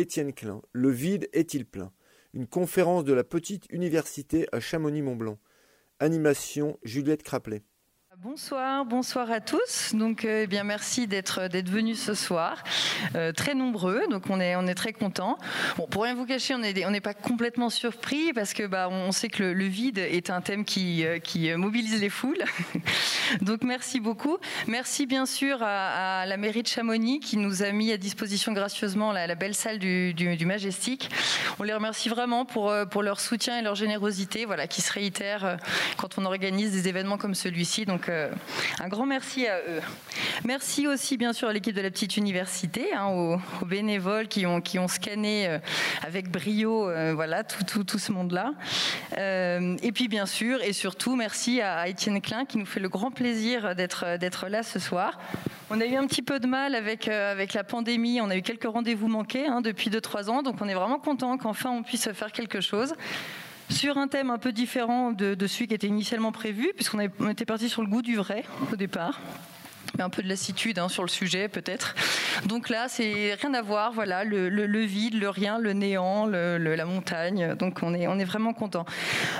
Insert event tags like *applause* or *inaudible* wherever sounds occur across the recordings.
Étienne Klein. Le vide est-il plein? Une conférence de la petite université à Chamonix-Mont-Blanc. Animation Juliette Craplet. Bonsoir, bonsoir à tous. Donc, euh, eh bien, merci d'être d'être venus ce soir, euh, très nombreux. Donc, on est très contents. Bon, pour rien vous cacher, on est on n'est pas complètement surpris parce que bah on sait que le, vide est un thème qui euh, mobilise les foules. *laughs* donc, merci beaucoup. Merci bien sûr à, la mairie de Chamonix qui nous a mis à disposition gracieusement la, belle salle du, du, Majestic. On les remercie vraiment pour leur soutien et leur générosité, voilà, qui se réitère quand on organise des événements comme celui-ci. Un grand merci à eux. Merci aussi bien sûr à l'équipe de la petite université, hein, aux, bénévoles qui ont, qui ont scanné euh, avec brio euh, voilà, tout, tout, tout ce monde-là. Euh, et puis bien sûr et surtout merci à, Étienne Klein qui nous fait le grand plaisir d'être, d'être là ce soir. On a eu un petit peu de mal avec, avec la pandémie, on a eu quelques rendez-vous manqués hein, depuis 2-3 ans, donc on est vraiment content qu'enfin on puisse faire quelque chose sur un thème un peu différent de, celui qui était initialement prévu, puisqu'on était parti sur le goût du vrai au départ un peu de lassitude hein, sur le sujet peut-être. Donc là, c'est rien à voir. Voilà, le, vide, le rien, le néant, la montagne. Donc on est, on est vraiment content.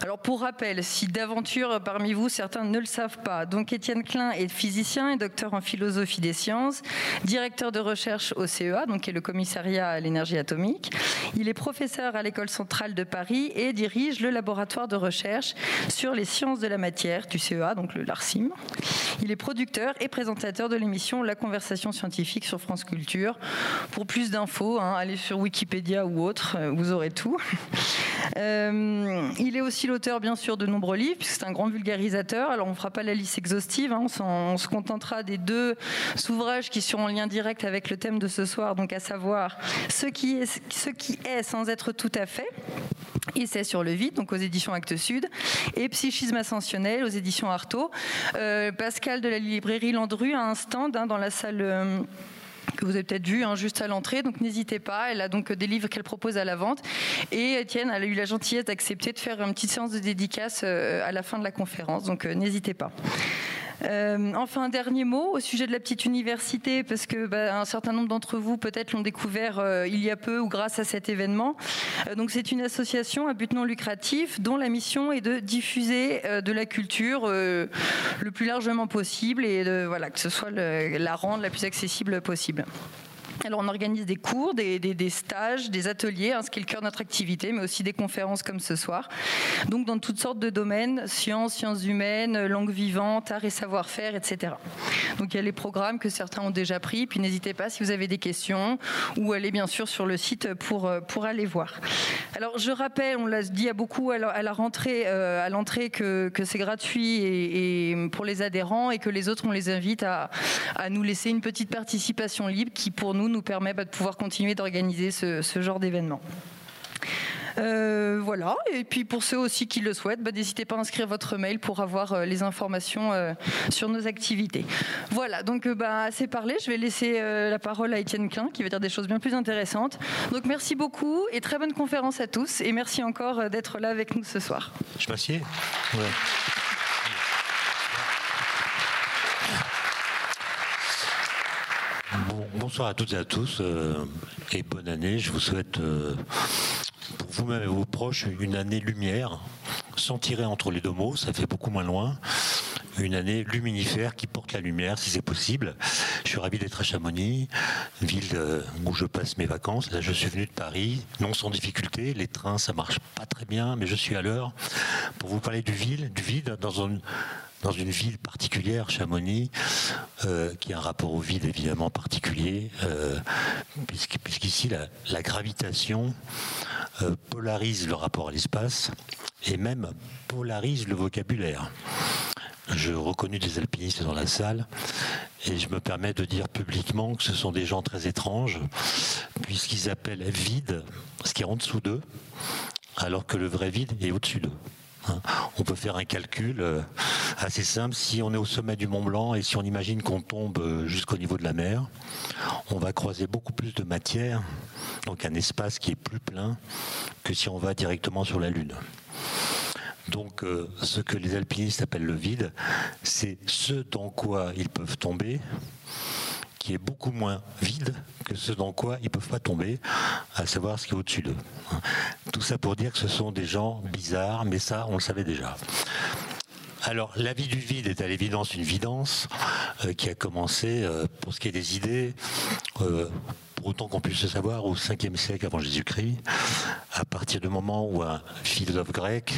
Alors pour rappel, si d'aventure parmi vous certains ne le savent pas, donc Étienne Klein est physicien et docteur en philosophie des sciences, directeur de recherche au CEA, donc qui est le commissariat à l'énergie atomique. Il est professeur à l'école centrale de Paris et dirige le laboratoire de recherche sur les sciences de la matière du CEA, donc le LARCIM. Il est producteur et présentateur de l'émission La Conversation Scientifique sur France Culture. Pour plus d'infos, hein, allez sur Wikipédia ou autre, euh, vous aurez tout. *laughs* Euh, il est aussi l'auteur, bien sûr, de nombreux livres, puisque c'est un grand vulgarisateur. Alors, on ne fera pas la liste exhaustive, hein, on, se contentera des deux ouvrages qui sont en lien direct avec le thème de ce soir, donc à savoir ce qui est, sans être tout à fait. Et c'est sur le vide, donc aux éditions Actes Sud, et Psychisme ascensionnel aux éditions Artaud. Euh, Pascal de la librairie Landru a un stand hein, dans la salle. Euh, que vous avez peut-être vu hein, juste à l'entrée, donc n'hésitez pas. Elle a donc des livres qu'elle propose à la vente. Et Étienne, a eu la gentillesse d'accepter de faire une petite séance de dédicace euh, à la fin de la conférence, donc n'hésitez pas. Euh, enfin, un dernier mot au sujet de la petite université, parce que bah, un certain nombre d'entre vous peut-être l'ont découvert euh, il y a peu ou grâce à cet événement. Euh, c'est une association à but non lucratif dont la mission est de diffuser de la culture le plus largement possible et voilà, que ce soit la rendre la plus accessible possible. Alors on organise des cours, des, stages, des ateliers, hein, ce qui est le cœur de notre activité, mais aussi des conférences comme ce soir. Donc dans toutes sortes de domaines, sciences, sciences humaines, langue vivante, art et savoir-faire, etc. Donc il y a les programmes que certains ont déjà pris, puis n'hésitez pas si vous avez des questions, ou allez bien sûr sur le site pour, euh, pour aller voir. Alors je rappelle, on l'a dit à beaucoup à la, rentrée, euh, à l'entrée que, c'est gratuit et, pour les adhérents et que les autres on les invite à, à nous laisser une petite participation libre qui pour nous nous permet bah, de pouvoir continuer d'organiser ce, genre d'événement. Euh, voilà, et puis pour ceux aussi qui le souhaitent, bah, n'hésitez pas à inscrire votre mail pour avoir euh, les informations euh, sur nos activités. Voilà, donc bah, assez parlé, je vais laisser la parole à Étienne Klein qui va dire des choses bien plus intéressantes. Donc merci beaucoup et très bonne conférence à tous et merci encore d'être là avec nous ce soir. Je m'assieds ouais. Bonsoir à toutes et à tous euh, et bonne année. Je vous souhaite euh, pour vous-même et vos proches une année lumière, sans tirer entre les deux mots, ça fait beaucoup moins loin. Une année luminifère qui porte la lumière si c'est possible. Je suis ravi d'être à Chamonix, ville euh, où je passe mes vacances. Là, je suis venu de Paris, non sans difficulté. Les trains, ça marche pas très bien, mais je suis à l'heure pour vous parler du vide, du vide dans un dans une ville particulière, Chamonix, euh, qui a un rapport au vide évidemment particulier, euh, puisqu'ici la, la, gravitation euh, polarise le rapport à l'espace et même polarise le vocabulaire. Je reconnus des alpinistes dans la salle et je me permets de dire publiquement que ce sont des gens très étranges, puisqu'ils appellent vide ce qui est en dessous d'eux, alors que le vrai vide est au-dessus d'eux. Hein. On peut faire un calcul euh, assez simple. Si on est au sommet du Mont Blanc et si on imagine qu'on tombe euh, jusqu'au niveau de la mer, on va croiser beaucoup plus de matière, donc un espace qui est plus plein que si on va directement sur la Lune. Donc euh, ce que les alpinistes appellent le vide, c'est ce dans quoi ils peuvent tomber qui est beaucoup moins vide que ce dans quoi ils ne peuvent pas tomber, à savoir ce qui est au-dessus d'eux. Tout ça pour dire que ce sont des gens bizarres, mais ça, on le savait déjà. Alors, la vie du vide est à l'évidence une vidance euh, qui a commencé, euh, pour ce qui est des idées, euh, autant qu'on puisse le savoir, au 5e siècle avant Jésus-Christ, à partir du moment où un philosophe grec,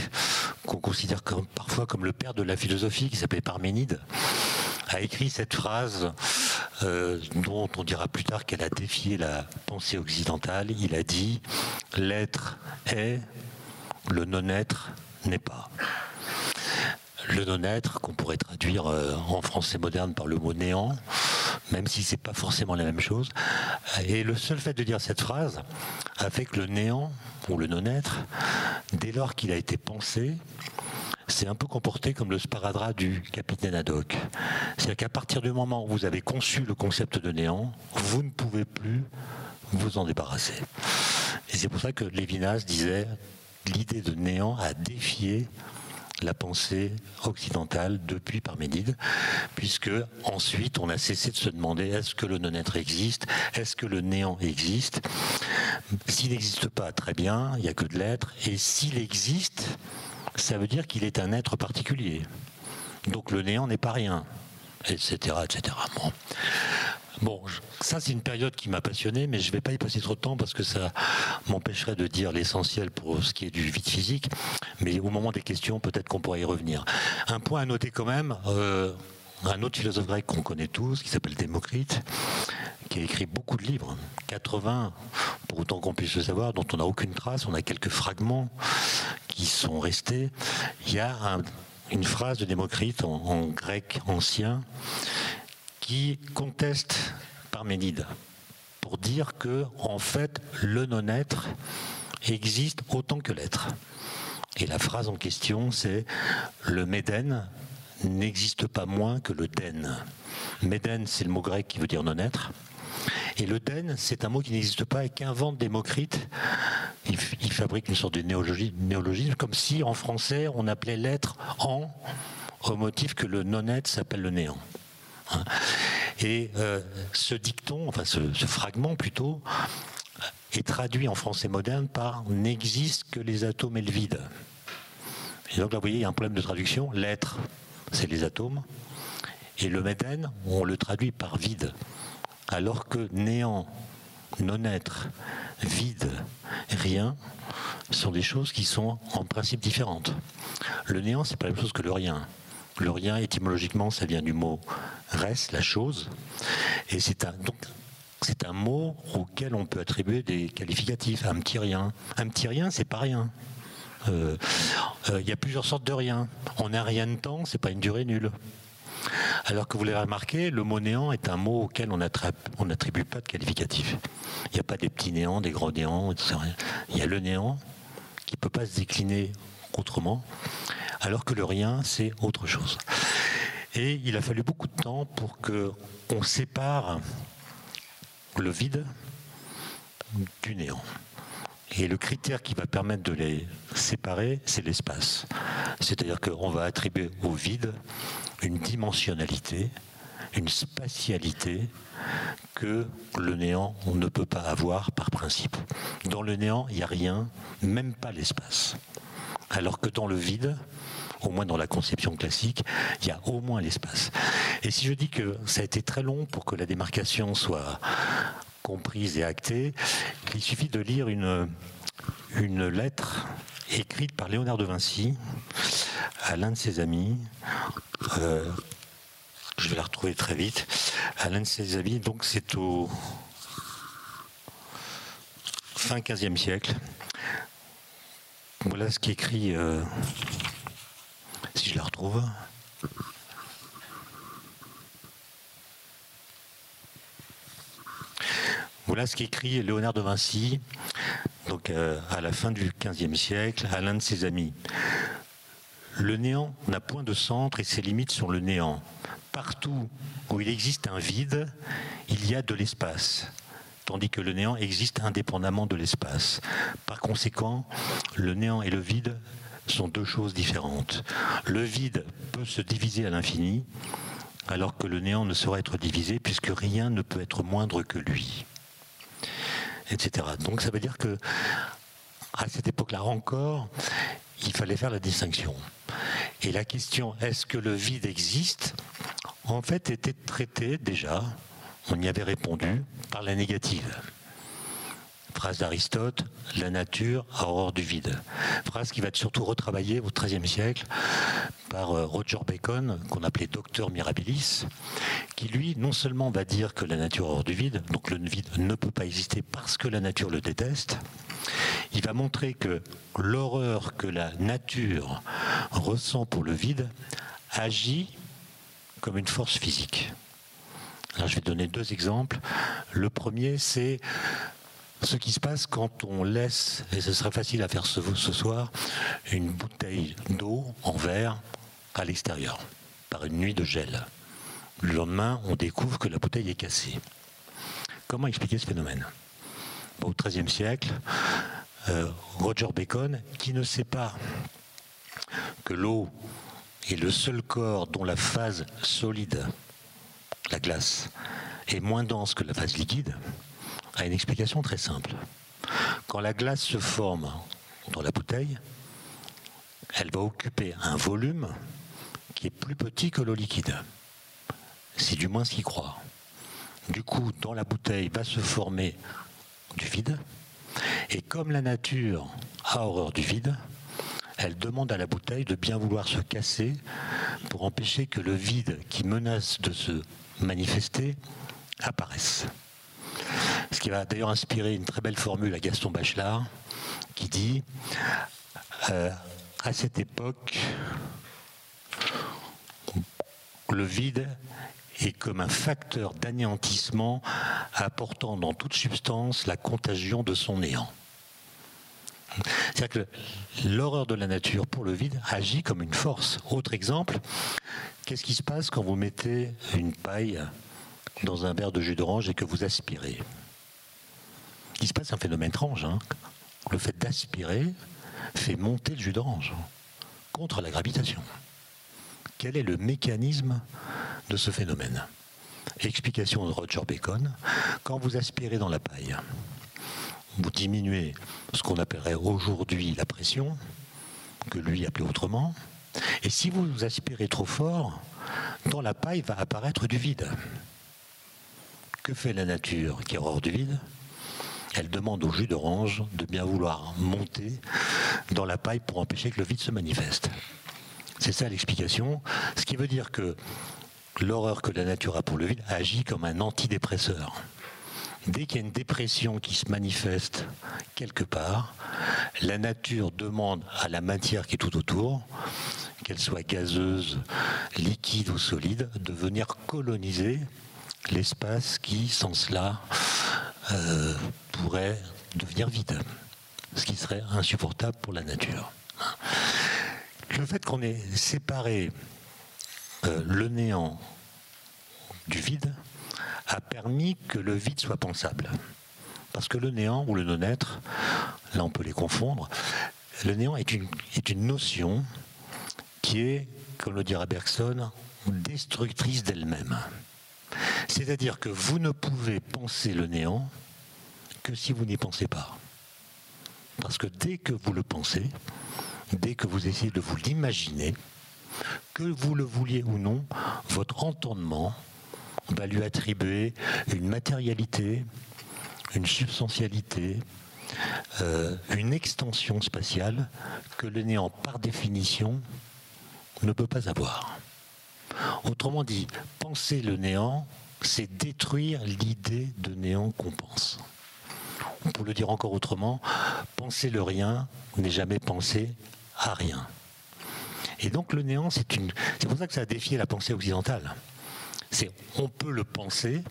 qu'on considère parfois comme le père de la philosophie, qui s'appelait Parménide, a écrit cette phrase dont on dira plus tard qu'elle a défié la pensée occidentale. Il a dit L'être est, le non-être n'est pas le non-être, qu'on pourrait traduire euh, en français moderne par le mot néant, même si c'est pas forcément la même chose. Et le seul fait de dire cette phrase a fait que le néant, ou le non-être, dès lors qu'il a été pensé, s'est un peu comporté comme le sparadrap du capitaine Haddock. C'est-à-dire qu'à partir du moment où vous avez conçu le concept de néant, vous ne pouvez plus vous en débarrasser. Et c'est pour ça que Lévinas disait l'idée de néant a défié la pensée occidentale depuis Parménide, puisque ensuite on a cessé de se demander est-ce que le non-être existe, est-ce que le néant existe? S'il n'existe pas, très bien, il n'y a que de l'être, et s'il existe, ça veut dire qu'il est un être particulier. Donc le néant n'est pas rien, etc. etc. ça c'est une période qui m'a passionné, mais je ne vais pas y passer trop de temps parce que ça m'empêcherait de dire l'essentiel pour ce qui est du vide physique. Mais au moment des questions, peut-être qu'on pourrait y revenir. Un point à noter quand même. Euh, un autre philosophe grec qu'on connaît tous, qui s'appelle Démocrite, qui a écrit beaucoup de livres, 80, pour autant qu'on puisse le savoir, dont on n'a aucune trace, on a quelques fragments qui sont restés. Il y a une phrase de Démocrite en grec ancien qui conteste Parménide pour dire que, en fait, le non-être existe autant que l'être. Et la phrase en question, c'est le Médène n'existe pas moins que le den. Médène, c'est le mot grec qui veut dire non-être. Et le den, c'est un mot qui n'existe pas et qu'invente Démocrite. Il, fabrique une sorte de néologisme, comme si en français on appelait l'être en, au motif que le non-être s'appelle le néant. Et euh, ce dicton, enfin ce, fragment plutôt, est traduit en français moderne par n'existe que les atomes et le vide. Et donc là, vous voyez, il y a un problème de traduction. L'être, c'est les atomes. Et le médène, on le traduit par vide. Alors que néant, non-être, vide, rien, sont des choses qui sont en principe différentes. Le néant, c'est pas la même chose que le rien. Le rien, étymologiquement, ça vient du mot res, la chose. Et c'est un, un mot auquel on peut attribuer des qualificatifs. Un petit rien. Un petit rien, c'est pas rien. Euh, euh, il y a plusieurs sortes de rien. On a rien de temps, c'est pas une durée nulle. Alors que vous l'avez remarqué, le mot néant est un mot auquel on n'attribue pas de qualificatif. Il n'y a pas des petits néants, des gros néants, etc. Il y a le néant qui ne peut pas se décliner autrement alors que le rien, c'est autre chose. Et il a fallu beaucoup de temps pour que on sépare le vide du néant. Et le critère qui va permettre de les séparer, c'est l'espace. C'est-à-dire qu'on va attribuer au vide une dimensionnalité, une spatialité que le néant on ne peut pas avoir par principe. Dans le néant, il n'y a rien, même pas l'espace. Alors que dans le vide, au moins dans la conception classique, il y a au moins l'espace. Et si je dis que ça a été très long pour que la démarcation soit comprise et actée, il suffit de lire une, une lettre écrite par Léonard de Vinci à l'un de ses amis. Euh, je vais la retrouver très vite. À l'un de ses amis, donc c'est au fin 15e siècle. Voilà ce qui écrit euh, si je la retrouve. Voilà ce qu'écrit Léonard de Vinci, donc euh, à la fin du XVe siècle, à l'un de ses amis. Le néant n'a point de centre et ses limites sont le néant. Partout où il existe un vide, il y a de l'espace, tandis que le néant existe indépendamment de l'espace. Par conséquent, le néant et le vide sont deux choses différentes. Le vide peut se diviser à l'infini, alors que le néant ne saurait être divisé puisque rien ne peut être moindre que lui, etc. Donc ça veut dire que à cette époque-là encore, il fallait faire la distinction. Et la question est-ce que le vide existe en fait était traitée déjà, on y avait répondu, par la négative. Phrase d'Aristote, la nature a horreur du vide. Phrase qui va être surtout retravaillée au XIIIe siècle par euh, Roger Bacon, qu'on appelait docteur mirabilis, qui lui, non seulement va dire que la nature a horreur du vide, donc le vide ne peut pas exister parce que la nature le déteste, il va montrer que l'horreur que la nature ressent pour le vide agit comme une force physique. Alors je vais donner deux exemples. Le premier, c'est ce qui se passe quand on laisse, et ce serait facile à faire ce, soir, une bouteille d'eau en verre à l'extérieur, par une nuit de gel. Le lendemain, on découvre que la bouteille est cassée. Comment expliquer ce phénomène? Au XIIIe siècle, euh, Roger Bacon, qui ne sait pas que l'eau est le seul corps dont la phase solide, la glace, est moins dense que la phase liquide, a une explication très simple. Quand la glace se forme dans la bouteille, elle va occuper un volume qui est plus petit que l'eau liquide. C'est du moins ce qu'il croit. Du coup, dans la bouteille va se former du vide. Et comme la nature a horreur du vide, elle demande à la bouteille de bien vouloir se casser pour empêcher que le vide qui menace de se manifester apparaisse. Ce qui va d'ailleurs inspirer une très belle formule à Gaston Bachelard qui dit euh, à cette époque, le vide est comme un facteur d'anéantissement apportant dans toute substance la contagion de son néant. C'est-à-dire que l'horreur de la nature pour le vide agit comme une force. Autre exemple, qu'est-ce qui se passe quand vous mettez une paille dans un verre de jus d'orange et que vous aspirez Il se passe un phénomène étrange. Hein. le fait d'aspirer fait monter le jus d'orange contre la gravitation. Quel est le mécanisme de ce phénomène? Explication de Roger Bacon. Quand vous aspirez dans la paille, vous diminuez ce qu'on appellerait aujourd'hui la pression, que lui appelait autrement, et si vous aspirez trop fort, dans la paille va apparaître du vide. Que fait la nature qui est hors du vide? Elle demande au jus d'orange de bien vouloir monter dans la paille pour empêcher que le vide se manifeste. C'est ça l'explication. Ce qui veut dire que l'horreur que la nature a pour le vide agit comme un antidépresseur. Dès qu'il y a une dépression qui se manifeste quelque part, la nature demande à la matière qui est tout autour, qu'elle soit gazeuse, liquide ou solide, de venir coloniser l'espace qui, sans cela, euh, pourrait devenir vide, ce qui serait insupportable pour la nature. Le fait qu'on ait séparé euh, le néant du vide, a permis que le vide soit pensable. Parce que le néant ou le non-être, là on peut les confondre, le néant est une, est une notion qui est, comme le dira Bergson, destructrice d'elle-même. C'est-à-dire que vous ne pouvez penser le néant que si vous n'y pensez pas. Parce que dès que vous le pensez, dès que vous essayez de vous l'imaginer, que vous le vouliez ou non, votre entendement va lui attribuer une matérialité, une substantialité, euh, une extension spatiale que le néant, par définition, ne peut pas avoir. Autrement dit, penser le néant, c'est détruire l'idée de néant qu'on pense. Pour le dire encore autrement, penser le rien n'est jamais penser à rien. Et donc le néant, c'est pour ça que ça a défié la pensée occidentale. C'est on peut le penser,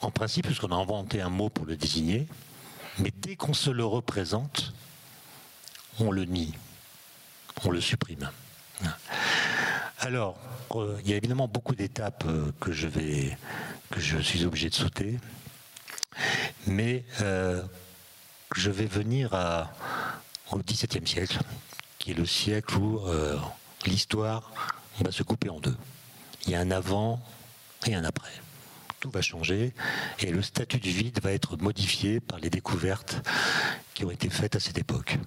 en principe, puisqu'on a inventé un mot pour le désigner, mais dès qu'on se le représente, on le nie, on le supprime. Alors, euh, il y a évidemment beaucoup d'étapes euh, que je vais, que je suis obligé de sauter, mais euh, je vais venir au XVIIe siècle, qui est le siècle où l'histoire va se couper en deux il y a un avant et un après. Tout va changer et le statut du vide va être modifié par les découvertes qui ont été faites à cette époque.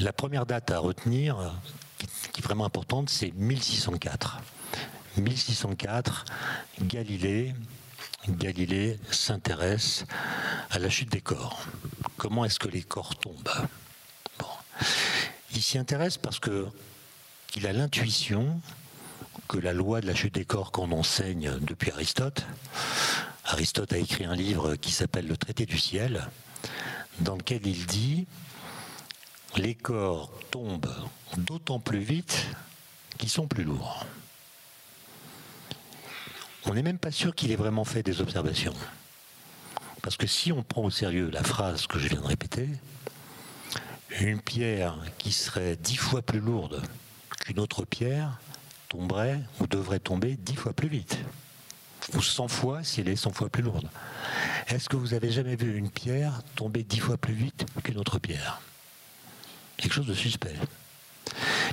La première date à retenir, qui est vraiment importante, c'est 1604. 1604, Galilée, Galilée s'intéresse à la chute des corps. Comment est-ce que les corps tombent? Il s'y intéresse parce que il a l'intuition que la loi de la chute des corps qu'on enseigne depuis Aristote, Aristote a écrit un livre qui s'appelle Le traité du ciel, dans lequel il dit les corps tombent d'autant plus vite qu'ils sont plus lourds. On n'est même pas sûr qu'il ait vraiment fait des observations. Parce que si on prend au sérieux la phrase que je viens de répéter, une pierre qui serait dix fois plus lourde qu'une autre pierre tomberait ou devrait tomber dix fois plus vite. Ou cent fois si elle est cent fois plus lourde. Est-ce que vous avez jamais vu une pierre tomber dix fois plus vite qu'une autre pierre? Quelque chose de suspect.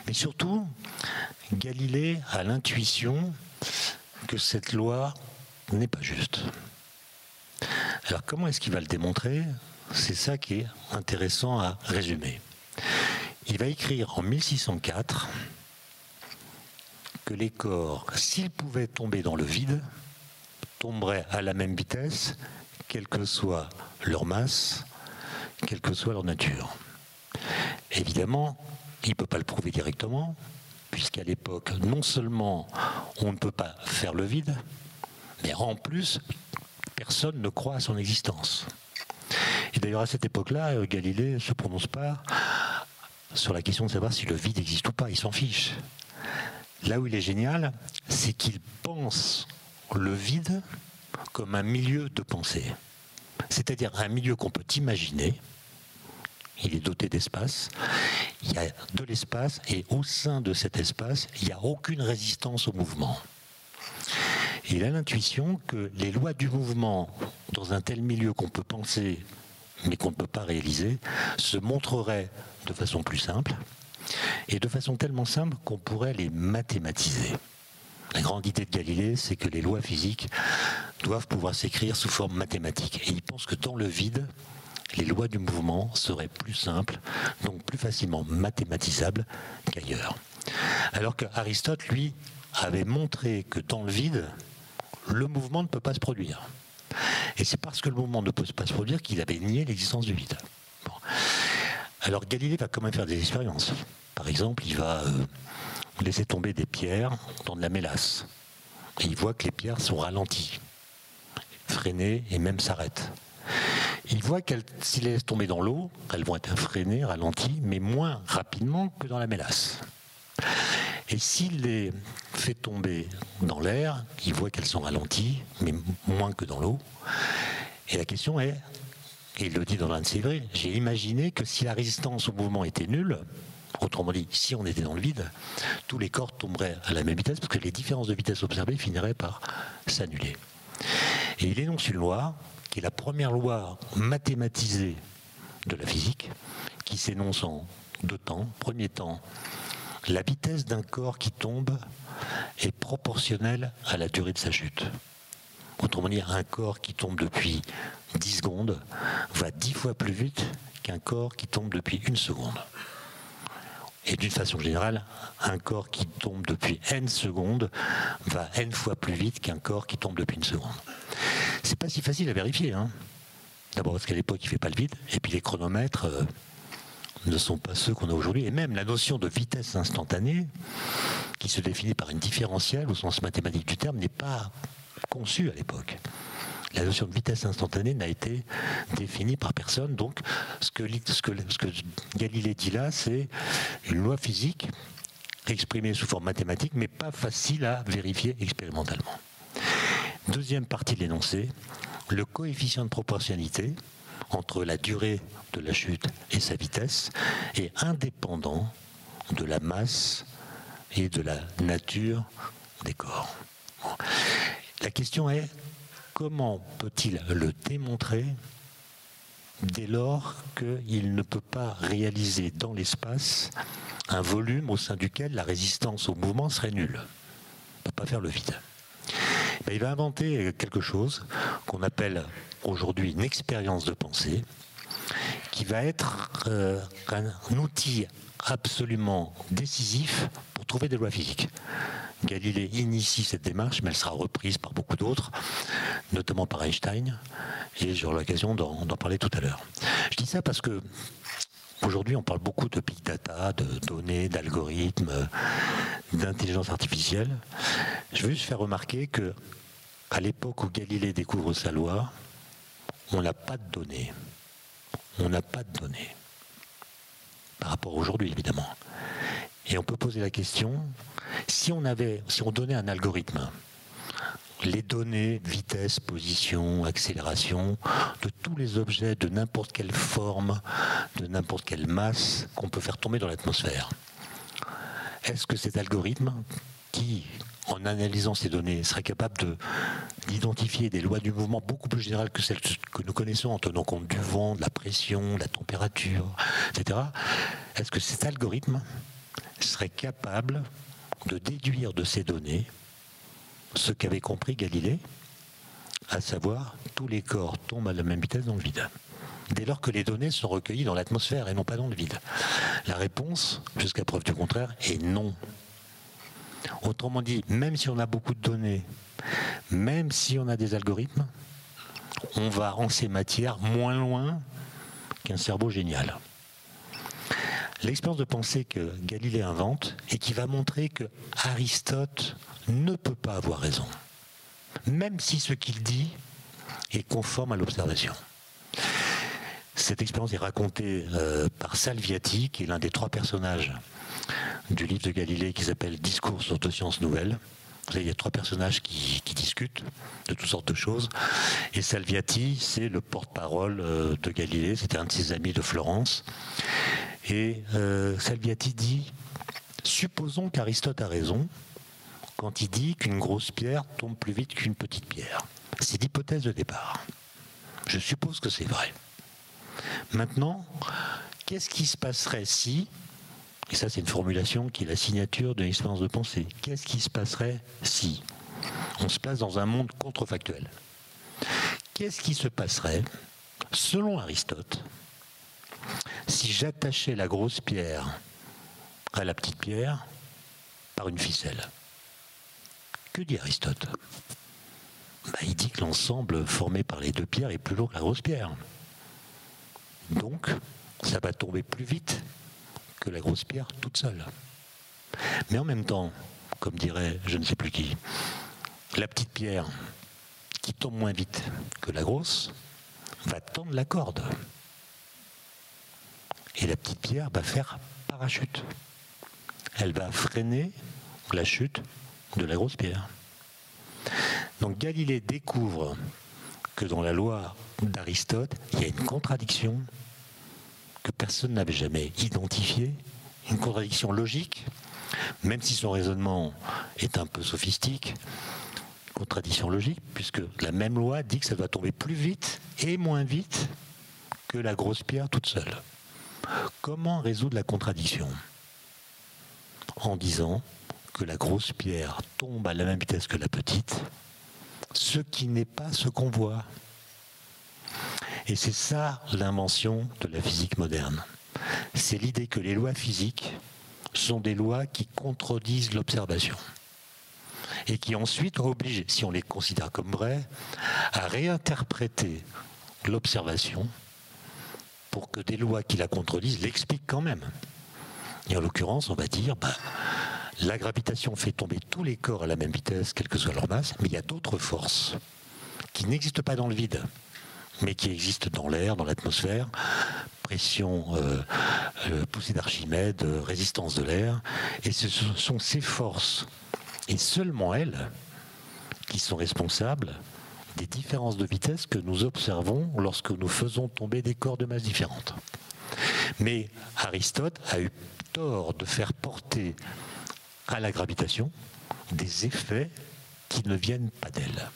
Mais surtout, Galilée a l'intuition que cette loi n'est pas juste. Alors comment est-ce qu'il va le démontrer? C'est ça qui est intéressant à résumer. Il va écrire en 1604 que les corps, s'ils pouvaient tomber dans le vide, tomberaient à la même vitesse, quelle que soit leur masse, quelle que soit leur nature. Évidemment, il ne peut pas le prouver directement, puisqu'à l'époque, non seulement on ne peut pas faire le vide, mais en plus, personne ne croit à son existence. Et d'ailleurs, à cette époque-là, euh, Galilée ne se prononce pas sur la question de savoir si le vide existe ou pas, il s'en fiche. Là où il est génial, c'est qu'il pense le vide comme un milieu de pensée. C'est-à-dire un milieu qu'on peut imaginer. Il est doté d'espace. Il y a de l'espace et au sein de cet espace, il n'y a aucune résistance au mouvement. il a l'intuition que les lois du mouvement, dans un tel milieu qu'on peut penser mais qu'on ne peut pas réaliser, se montreraient de façon plus simple et de façon tellement simple qu'on pourrait les mathématiser. La grande idée de Galilée, c'est que les lois physiques doivent pouvoir s'écrire sous forme mathématique. Et il pense que dans le vide, les lois du mouvement seraient plus simples, donc plus facilement mathématisables qu'ailleurs. Alors qu'Aristote, lui, avait montré que dans le vide, le mouvement ne peut pas se produire. Et c'est parce que le mouvement ne peut pas se produire qu'il avait nié l'existence du vide. Alors Galilée va quand même faire des expériences. Par exemple, il va euh, laisser tomber des pierres dans de la mélasse. Et il voit que les pierres sont ralenties, freinées et même s'arrêtent. Il voit qu'elles, s'il les laisse tomber dans l'eau, elles vont être freinées, ralenties, mais moins rapidement que dans la mélasse. Et s'il les fait tomber dans l'air, il voit qu'elles sont ralenties, mais moins que dans l'eau. Et la question est, et il le dit dans l'un de ses vrais, j'ai imaginé que si la résistance au mouvement était nulle, autrement dit, si on était dans le vide, tous les corps tomberaient à la même vitesse parce que les différences de vitesse observées finiraient par s'annuler. Et il énonce une loi qui est la première loi mathématisée de la physique, qui s'énonce en deux temps. Premier temps, la vitesse d'un corps qui tombe est proportionnelle à la durée de sa chute. Autrement dit, un corps qui tombe depuis 10 secondes va 10 fois plus vite qu'un corps qui tombe depuis une seconde. Et d'une façon générale, un corps qui tombe depuis n secondes va n fois plus vite qu'un corps qui tombe depuis une seconde. C'est pas si facile à vérifier. Hein. D'abord parce qu'à l'époque, il fait pas le vide, et puis les chronomètres euh, ne sont pas ceux qu'on a aujourd'hui. Et même la notion de vitesse instantanée, qui se définit par une différentielle au sens mathématique du terme, n'est pas conçue à l'époque la notion de vitesse instantanée n'a été définie par personne. Donc, ce que, Galilée dit là, c'est une loi physique exprimée sous forme mathématique, mais pas facile à vérifier expérimentalement. Deuxième partie de l'énoncé, le coefficient de proportionnalité entre la durée de la chute et sa vitesse est indépendant de la masse et de la nature des corps. La question est comment peut-il le démontrer dès lors qu'il ne peut pas réaliser dans l'espace un volume au sein duquel la résistance au mouvement serait nulle? Ne peut pas faire le vide. Il va inventer quelque chose qu'on appelle aujourd'hui une expérience de pensée, qui va être euh, un outil absolument décisif pour trouver des lois physiques. Galilée initie cette démarche, mais elle sera reprise par beaucoup d'autres, notamment par Einstein, et j'aurai l'occasion d'en parler tout à l'heure. Je dis ça parce que aujourd'hui on parle beaucoup de big data, de données, d'algorithmes, d'intelligence artificielle. Je veux juste faire remarquer que à l'époque où Galilée découvre sa loi, on n'a pas de données. On n'a pas de données. Par rapport à aujourd'hui, évidemment. Et on peut poser la question, si on avait, si on donnait un algorithme, les données, vitesse, position, accélération, de tous les objets de n'importe quelle forme, de n'importe quelle masse qu'on peut faire tomber dans l'atmosphère. Est-ce que cet algorithme, qui, en analysant ces données, serait capable d'identifier des lois du mouvement beaucoup plus générales que celles que nous connaissons en tenant compte du vent, de la pression, de la température, etc. Est-ce que cet algorithme serait capable de déduire de ces données ce qu'avait compris Galilée, à savoir tous les corps tombent à la même vitesse dans le vide dès lors que les données sont recueillies dans l'atmosphère et non pas dans le vide? La réponse, jusqu'à preuve du contraire, est non. Autrement dit, même si on a beaucoup de données, même si on a des algorithmes, on va en ces matières moins loin qu'un cerveau génial. L'expérience de pensée que Galilée invente et qui va montrer que Aristote ne peut pas avoir raison, même si ce qu'il dit est conforme à l'observation. Cette expérience est racontée euh, par Salviati, qui est l'un des trois personnages du livre de Galilée qui s'appelle Discours sur deux sciences nouvelles. Il y a trois personnages qui, discutent de toutes sortes de choses. Et Salviati, c'est le porte-parole euh, de Galilée, c'était un de ses amis de Florence. Et euh, Salviati dit, supposons qu'Aristote a raison quand il dit qu'une grosse pierre tombe plus vite qu'une petite pierre. C'est l'hypothèse de départ. Je suppose que c'est vrai. Maintenant, qu'est-ce qui se passerait si et ça, c'est une formulation qui est la signature de l'expérience de pensée. Qu'est-ce qui se passerait si on se place dans un monde contrefactuel? Qu'est-ce qui se passerait, selon Aristote, si j'attachais la grosse pierre à la petite pierre par une ficelle? Que dit Aristote? Bah, Il dit que l'ensemble formé par les deux pierres est plus lourd que la grosse pierre. Donc, ça va tomber plus vite que la grosse pierre toute seule. Mais en même temps, comme dirait je ne sais plus qui, la petite pierre qui tombe moins vite que la grosse va tendre la corde. Et la petite pierre va faire parachute. Elle va freiner la chute de la grosse pierre. Donc Galilée découvre que dans la loi d'Aristote, il y a une contradiction que personne n'avait jamais identifié, une contradiction logique, même si son raisonnement est un peu sophistique, contradiction logique, puisque la même loi dit que ça doit tomber plus vite et moins vite que la grosse pierre toute seule. Comment résoudre la contradiction En disant que la grosse pierre tombe à la même vitesse que la petite, ce qui n'est pas ce qu'on voit? Et c'est ça l'invention de la physique moderne. C'est l'idée que les lois physiques sont des lois qui contredisent l'observation et qui ensuite obligent, si on les considère comme vraies, à réinterpréter l'observation pour que des lois qui la contredisent l'expliquent quand même. Et en l'occurrence, on va dire, bah, la gravitation fait tomber tous les corps à la même vitesse, quelle que soit leur masse, mais il y a d'autres forces qui n'existent pas dans le vide mais qui existe dans l'air, dans l'atmosphère. Pression, euh, euh, poussée d'Archimède, euh, résistance de l'air. Et ce sont ces forces, et seulement elles, qui sont responsables des différences de vitesse que nous observons lorsque nous faisons tomber des corps de masse différentes. Mais Aristote a eu tort de faire porter à la gravitation des effets qui ne viennent pas d'elle.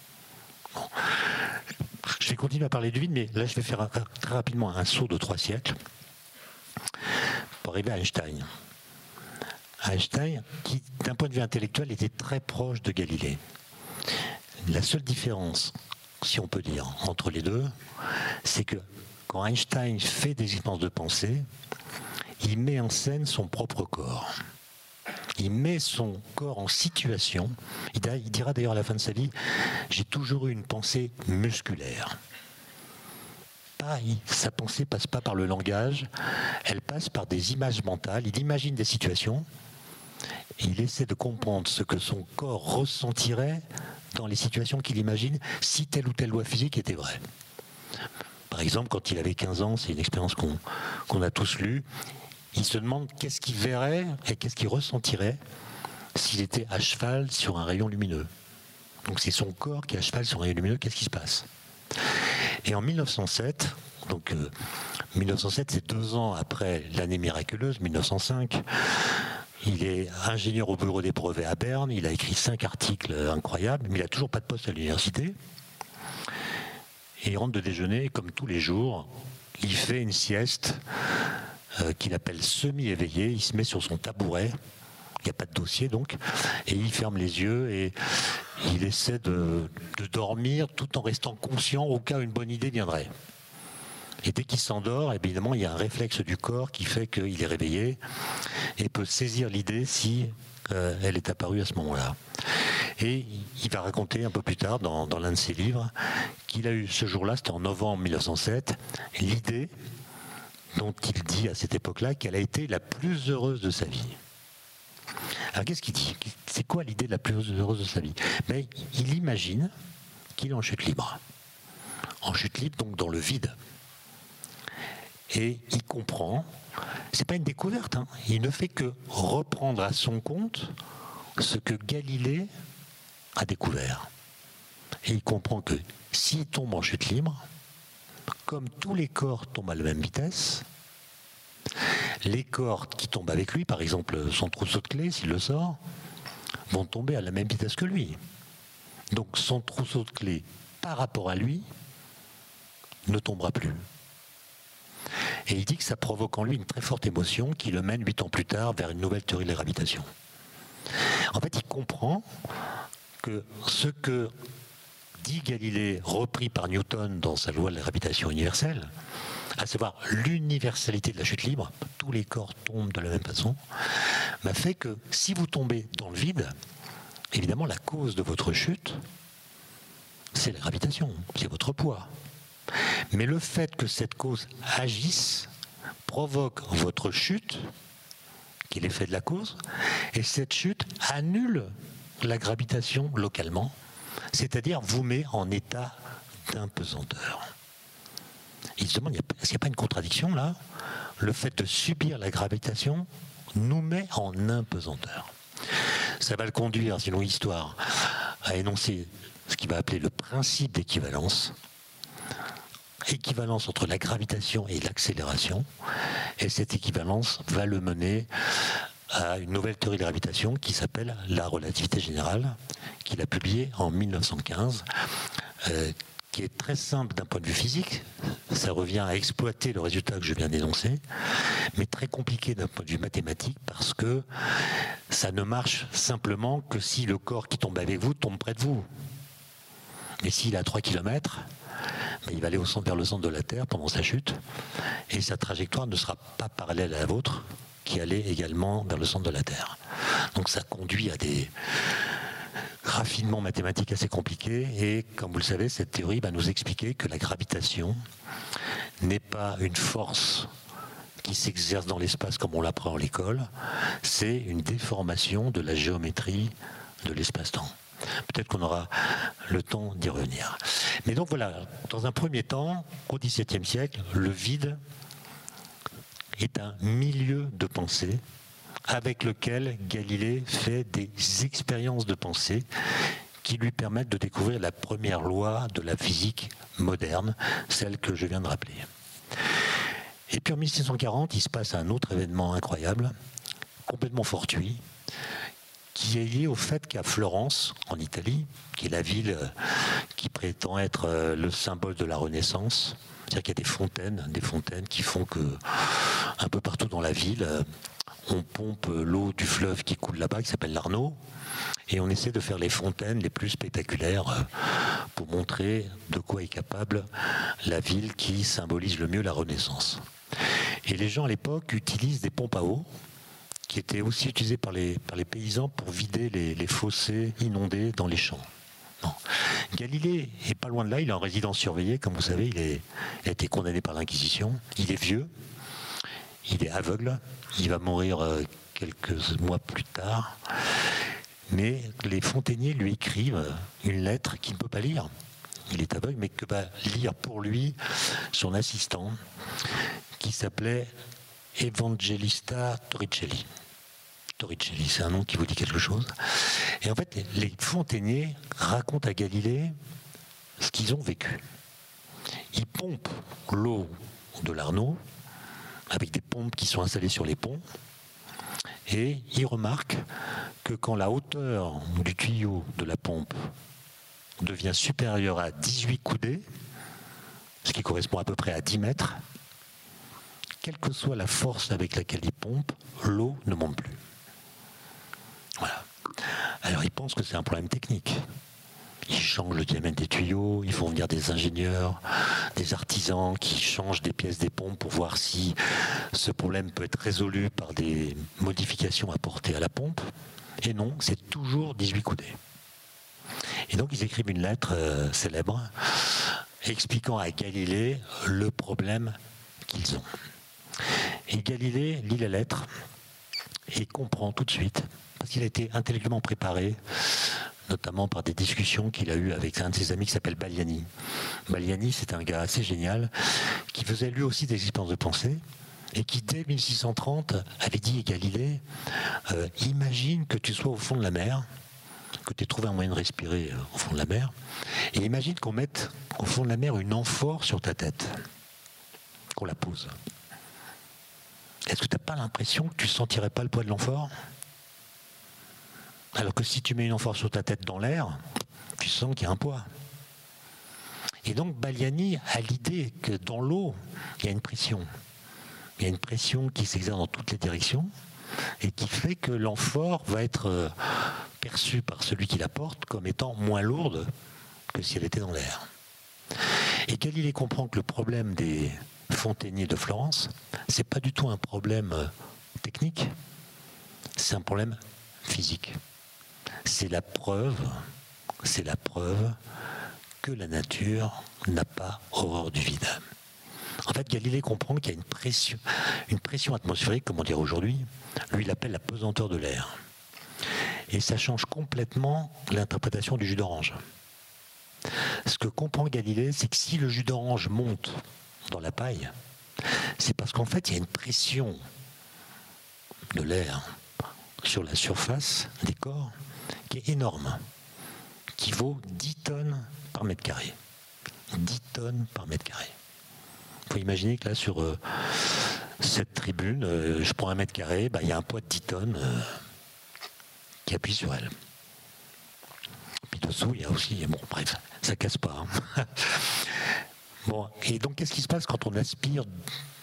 Je vais continuer à parler du vide, mais là, je vais faire très rapidement un saut de trois siècles pour arriver à Einstein. Einstein, qui d'un point de vue intellectuel était très proche de Galilée. La seule différence, si on peut dire, entre les deux, c'est que quand Einstein fait des expériences de pensée, il met en scène son propre corps. Il met son corps en situation. Il dira d'ailleurs à la fin de sa vie, j'ai toujours eu une pensée musculaire. Pareil, sa pensée passe pas par le langage, elle passe par des images mentales. Il imagine des situations, il essaie de comprendre ce que son corps ressentirait dans les situations qu'il imagine si telle ou telle loi physique était vraie. Par exemple, quand il avait 15 ans, c'est une expérience qu'on a tous lue, il se demande qu'est-ce qu'il verrait et qu'est-ce qu'il ressentirait s'il était à cheval sur un rayon lumineux. Donc c'est son corps qui est à cheval sur un rayon lumineux, qu'est-ce qui se passe? Et en 1907, donc 1907 euh, c'est deux ans après l'année miraculeuse, 1905, il est ingénieur au bureau des brevets à Berne, il a écrit cinq articles incroyables, mais il n'a toujours pas de poste à l'université. Et il rentre de déjeuner, comme tous les jours, il fait une sieste euh, qu'il appelle semi-éveillé. Il se met sur son tabouret. Il n'y a pas de dossier donc. Et il ferme les yeux et il essaie de, dormir tout en restant conscient au cas où une bonne idée viendrait. Et dès qu'il s'endort, évidemment, il y a un réflexe du corps qui fait qu'il est réveillé et peut saisir l'idée si euh, elle est apparue à ce moment-là. Et il va raconter un peu plus tard dans, dans l'un de ses livres qu'il a eu ce jour-là, c'était en novembre 1907, l'idée dont il dit à cette époque-là qu'elle a été la plus heureuse de sa vie. Alors qu'est-ce qu'il dit C'est quoi l'idée de la plus heureuse de sa vie? Il imagine qu'il est en chute libre. En chute libre, donc dans le vide. Et il comprend, c'est pas une découverte, hein. il ne fait que reprendre à son compte ce que Galilée a découvert. Et il comprend que s'il tombe en chute libre, comme tous les corps tombent à la même vitesse, les corps qui tombent avec lui, par exemple son trousseau de clés, s'il le sort, vont tomber à la même vitesse que lui. Donc son trousseau de clés, par rapport à lui, ne tombera plus. Et il dit que ça provoque en lui une très forte émotion qui le mène huit ans plus tard vers une nouvelle théorie de la. En fait, il comprend que ce que dit Galilée, repris par Newton dans sa loi de la gravitation universelle, à savoir l'universalité de la chute libre, tous les corps tombent de la même façon, m'a fait que si vous tombez dans le vide, évidemment la cause de votre chute, c'est la gravitation, c'est votre poids. Mais le fait que cette cause agisse provoque votre chute, qui est l'effet de la cause, et cette chute annule la gravitation localement, c'est-à-dire vous met en état d'impesanteur. Il se demande, est-ce qu'il n'y a pas une contradiction là? Le fait de subir la gravitation nous met en impesanteur. Ça va le conduire, sinon histoire, à énoncer ce qu'il va appeler le principe d'équivalence. Équivalence entre la gravitation et l'accélération. Et cette équivalence va le mener à une nouvelle théorie de gravitation qui s'appelle la relativité générale, qu'il a publiée en 1915, euh, qui est très simple d'un point de vue physique. Ça revient à exploiter le résultat que je viens d'énoncer, mais très compliqué d'un point de vue mathématique parce que ça ne marche simplement que si le corps qui tombe avec vous tombe près de vous. Et s'il est à 3 km, il va aller au centre, vers le centre de la Terre pendant sa chute, et sa trajectoire ne sera pas parallèle à la vôtre, qui allait également vers le centre de la Terre. Donc ça conduit à des raffinements mathématiques assez compliqués et comme vous le savez, cette théorie va nous expliquer que la gravitation n'est pas une force qui s'exerce dans l'espace comme on l'apprend à l'école, c'est une déformation de la géométrie de l'espace-temps. Peut-être qu'on aura le temps d'y revenir. Mais donc voilà, dans un premier temps, au XVIIe siècle, le vide est un milieu de pensée avec lequel Galilée fait des expériences de pensée qui lui permettent de découvrir la première loi de la physique moderne, celle que je viens de rappeler. Et puis en 1640, il se passe un autre événement incroyable, complètement fortuit, qui est lié au fait qu'à Florence, en Italie, qui est la ville qui prétend être le symbole de la Renaissance, c'est-à-dire qu'il y a des fontaines, des fontaines qui font que un peu partout dans la ville. On pompe l'eau du fleuve qui coule là-bas, qui s'appelle l'Arnaud, et on essaie de faire les fontaines les plus spectaculaires pour montrer de quoi est capable la ville qui symbolise le mieux la Renaissance. Et les gens à l'époque utilisent des pompes à eau qui étaient aussi utilisées par les, par les paysans pour vider les, fossés inondés dans les champs. Galilée est pas loin de là, il est en résidence surveillée, comme vous savez, il, il a été condamné par l'Inquisition, il est vieux, il est aveugle, il va mourir euh, quelques mois plus tard, mais les fontainiers lui écrivent une lettre qu'il ne peut pas lire. Il est aveugle, mais que va lire pour lui son assistant, qui s'appelait Evangelista Torricelli. Torricelli, c'est un nom qui vous dit quelque chose. Et en fait, les fontainiers racontent à Galilée ce qu'ils ont vécu. Ils pompent l'eau de l'Arnaud avec des pompes qui sont installées sur les ponts. Et ils remarquent que quand la hauteur du tuyau de la pompe devient supérieure à 18 coudées, ce qui correspond à peu près à 10 mètres, quelle que soit la force avec laquelle ils pompent, l'eau ne monte plus. Alors ils pensent que c'est un problème technique. Ils changent le diamètre des tuyaux, ils font venir des ingénieurs, des artisans qui changent des pièces des pompes pour voir si ce problème peut être résolu par des modifications apportées à la pompe. Et non, c'est toujours 18 coudées. Et donc ils écrivent une lettre euh, célèbre expliquant à Galilée le problème qu'ils ont. Et Galilée lit la lettre et comprend tout de suite, parce qu'il a été intellectuellement préparé, notamment par des discussions qu'il a eues avec un de ses amis qui s'appelle Baliani. Baliani, c'est un gars assez génial, qui faisait lui aussi des expériences de pensée, et qui dès 1630 avait dit à Galilée, euh, imagine que tu sois au fond de la mer, que tu aies trouvé un moyen de respirer euh, au fond de la mer, et imagine qu'on mette au fond de la mer une amphore sur ta tête, qu'on la pose. Est-ce que tu n'as pas l'impression que tu ne sentirais pas le poids de l'amphore? Alors que si tu mets une amphore sur ta tête dans l'air, tu sens qu'il y a un poids. Et donc Baliani a l'idée que dans l'eau, il y a une pression. Il y a une pression qui s'exerce dans toutes les directions et qui fait que l'amphore va être euh, perçue par celui qui la porte comme étant moins lourde que si elle était dans l'air. Et Galilée comprend que le problème des, Fontainier de Florence, c'est pas du tout un problème euh, technique, c'est un problème physique. C'est la preuve, c'est la preuve que la nature n'a pas horreur du vide. En fait, Galilée comprend qu'il y a une pression, une pression atmosphérique, comme on dirait aujourd'hui. Lui, il appelle la pesanteur de l'air. Et ça change complètement l'interprétation du jus d'orange. Ce que comprend Galilée, c'est que si le jus d'orange monte dans la paille, c'est parce qu'en fait, il y a une pression de l'air sur la surface des corps qui est énorme, qui vaut 10 tonnes par mètre carré. 10 tonnes par mètre carré. Il faut imaginer que là, sur euh, cette tribune, euh, je prends un mètre carré, bah, il y a un poids de 10 tonnes euh, qui appuie sur elle. Puis dessous, il y a aussi, bon, bref, ça casse pas. Hein. *laughs* Bon, et donc qu'est-ce qui se passe quand on aspire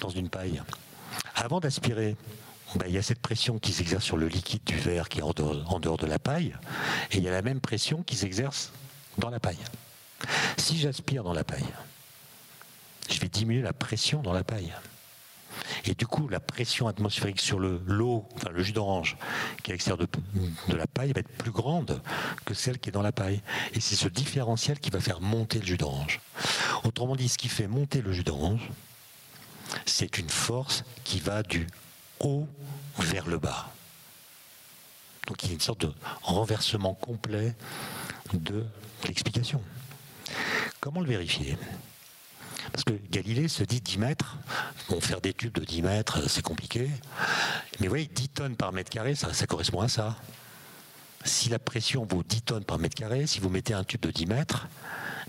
dans une paille? Avant d'aspirer, ben, il y a cette pression qui s'exerce sur le liquide du verre qui est en dehors, de la paille, et il y a la même pression qui s'exerce dans la paille. Si j'aspire dans la paille, je vais diminuer la pression dans la paille. Et du coup, la pression atmosphérique sur le l'eau, enfin le jus d'orange qui est à de, de la paille va être plus grande que celle qui est dans la paille. Et c'est ce différentiel qui va faire monter le jus d'orange. Autrement dit, ce qui fait monter le jus d'orange, c'est une force qui va du haut vers le bas. Donc il y a une sorte de renversement complet de l'explication. Comment le vérifier? Parce que Galilée se dit 10 mètres. Bon, faire des tubes de 10 mètres, c'est compliqué. Mais vous voyez, 10 tonnes par mètre carré, ça, correspond à ça. Si la pression vaut 10 tonnes par mètre carré, si vous mettez un tube de 10 mètres,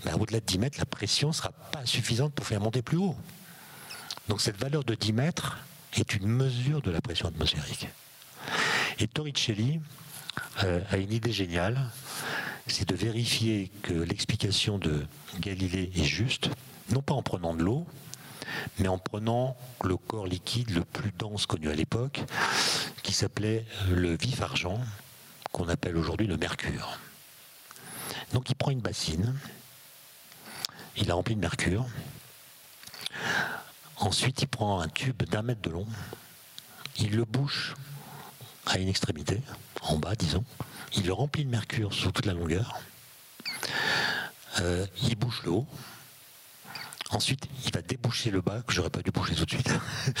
ben, au-delà de 10 mètres, la pression ne sera pas suffisante pour faire monter plus haut. Donc cette valeur de 10 mètres est une mesure de la pression atmosphérique. Et Torricelli euh, a une idée géniale, c'est de vérifier que l'explication de Galilée est juste non pas en prenant de l'eau, mais en prenant le corps liquide le plus dense connu à l'époque, qui s'appelait le vif argent, qu'on appelle aujourd'hui le mercure. Donc il prend une bassine, il a rempli de mercure, ensuite il prend un tube d'un mètre de long, il le bouche à une extrémité, en bas disons, il le remplit de mercure sur toute la longueur, euh, il bouche le haut, Ensuite, il va déboucher le bas, que j'aurais pas dû boucher tout de suite.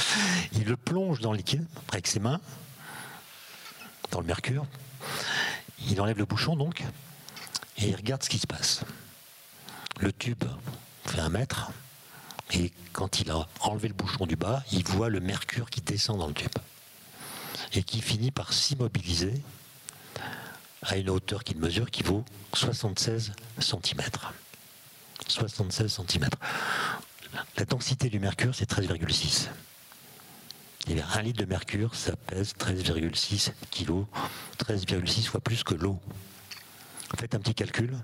*laughs* il le plonge dans le liquide avec ses mains, dans le mercure. Il enlève le bouchon donc, et il regarde ce qui se passe. Le tube fait un mètre, et quand il a enlevé le bouchon du bas, il voit le mercure qui descend dans le tube, et qui finit par s'immobiliser à une hauteur qu'il mesure qui vaut 76 cm. 76 cm. La densité du mercure, c'est 13,6. Un litre de mercure, ça pèse 13,6 kg, 13,6 fois plus que l'eau. Faites un petit calcul.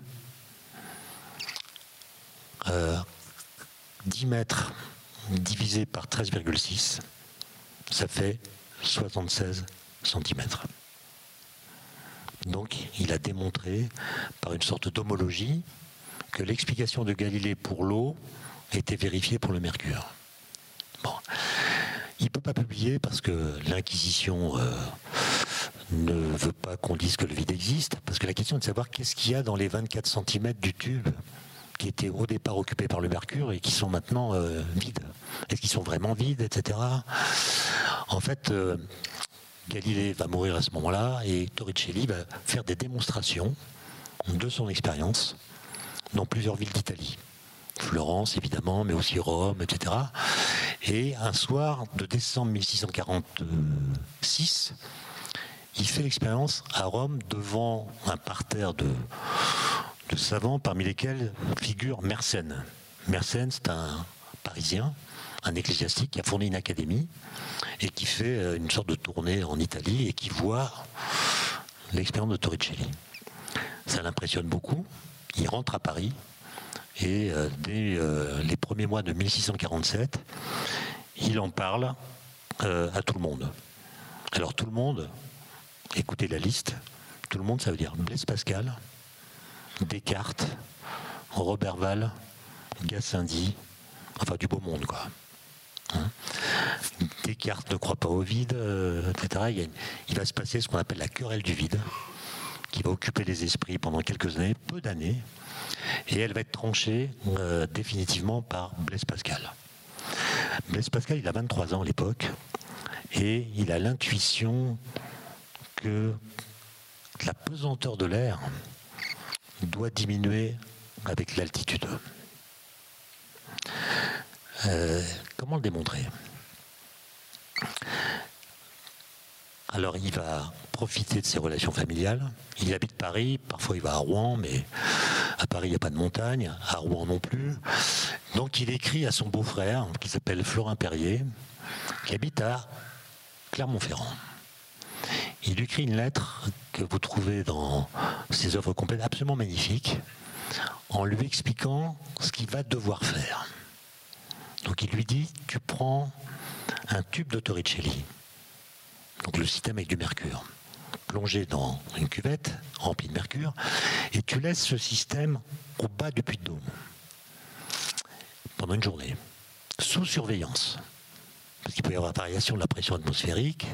10 euh, mètres divisé par 13,6, ça fait 76 cm. Donc il a démontré par une sorte d'homologie que l'explication de Galilée pour l'eau était vérifiée pour le mercure. Bon. Il ne peut pas publier parce que l'Inquisition euh, ne veut pas qu'on dise que le vide existe, parce que la question est de savoir qu'est-ce qu'il y a dans les 24 cm du tube qui étaient au départ occupés par le mercure et qui sont maintenant euh, vides. Est-ce qu'ils sont vraiment vides, etc. En fait, euh, Galilée va mourir à ce moment-là et Torricelli va faire des démonstrations de son expérience dans plusieurs villes d'Italie. Florence, évidemment, mais aussi Rome, etc. Et un soir de décembre 1646, il fait l'expérience à Rome devant un parterre de, de savants, parmi lesquels figure Mersenne. Mersenne, c'est un Parisien, un ecclésiastique qui a fourni une académie et qui fait euh, une sorte de tournée en Italie et qui voit l'expérience de Torricelli. Ça l'impressionne beaucoup il rentre à Paris et euh, dès euh, les premiers mois de 1647, il en parle à tout le monde. Alors tout le monde, écoutez la liste, tout le monde ça veut dire Blaise Pascal, Descartes, Robert Val, Gassendi, enfin du beau monde quoi. Hein Descartes ne croit pas au vide, etc. il va se passer ce qu'on appelle la querelle du vide qui va occuper les esprits pendant quelques années, peu d'années, et elle va être tranchée euh, définitivement par Blaise Pascal. Blaise Pascal, il a 23 ans à l'époque, et il a l'intuition que la pesanteur de l'air doit diminuer avec l'altitude. Euh, comment le démontrer? Alors il va profiter de ses relations familiales. Il habite Paris, parfois il va à Rouen, mais à Paris il n'y a pas de montagne, à Rouen non plus. Donc il écrit à son beau-frère, qui s'appelle Florin Perrier, qui habite à Clermont-Ferrand. Il écrit une lettre que vous trouvez dans ses œuvres complètes, absolument magnifique, en lui expliquant ce qu'il va devoir faire. Donc il lui dit, tu prends un tube de donc le système avec du mercure, plongé dans une cuvette remplie de mercure, et tu laisses ce système au bas du puits de Dôme pendant une journée, sous surveillance. Parce qu'il peut y avoir variation de la pression atmosphérique,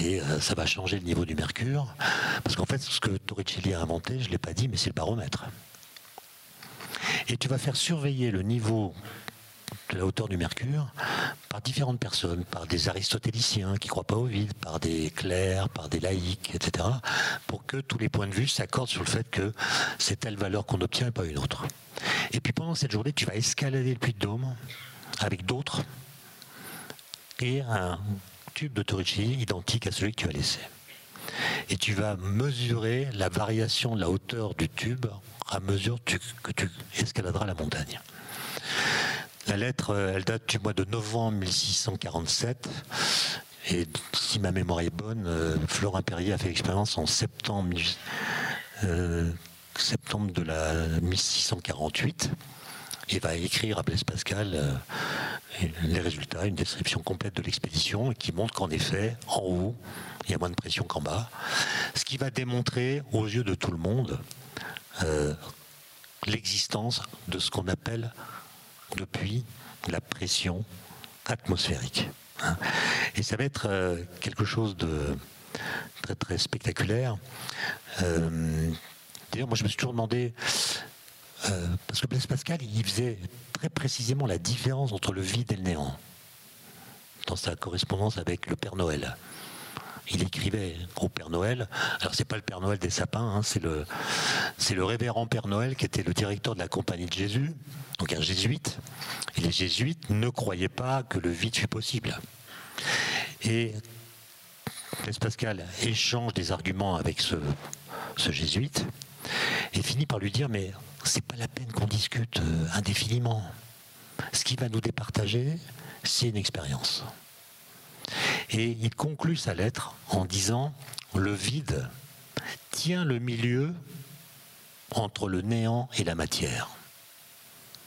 et euh, ça va changer le niveau du mercure. Parce qu'en fait, ce que Torricelli a inventé, je ne l'ai pas dit, mais c'est le baromètre. Et tu vas faire surveiller le niveau de la hauteur du mercure par différentes personnes, par des aristotéliciens qui ne croient pas au vide, par des clercs, par des laïcs, etc., pour que tous les points de vue s'accordent sur le fait que c'est telle valeur qu'on obtient et pas une autre. Et puis pendant cette journée, tu vas escalader le puits de Dôme avec d'autres et tube Torricelli identique à celui que tu as laissé. Et tu vas mesurer la variation de la hauteur du tube à mesure que tu escaladeras la montagne. La lettre, euh, elle date du mois de novembre 1647. Et si ma mémoire est bonne, euh, Florin Perrier a fait l'expérience en septembre, euh, de la 1648 et va écrire à Blaise Pascal les résultats, une description complète de l'expédition qui montre qu'en effet, en haut, il y a moins de pression qu'en bas. Ce qui va démontrer aux yeux de tout le monde euh, l'existence de ce qu'on appelle depuis la pression atmosphérique. Hein. Et ça va être euh, quelque chose de très très spectaculaire. Euh, d'ailleurs, moi je me suis toujours demandé, parce que Blaise Pascal, il faisait très précisément la différence entre le vide et le néant dans sa correspondance avec le Père Noël il écrivait au Père Noël. Alors c'est pas le Père Noël des sapins, hein, c'est le c'est le révérend Père Noël qui était le directeur de la Compagnie de Jésus, donc un jésuite. Et les jésuites ne croyaient pas que le vide fût possible. Et Blaise Pascal échange des arguments avec ce, ce jésuite et finit par lui dire mais c'est pas la peine qu'on discute euh, indéfiniment. Ce qui va nous départager, c'est une expérience. Et il conclut sa lettre en disant Le vide tient le milieu entre le néant et la matière.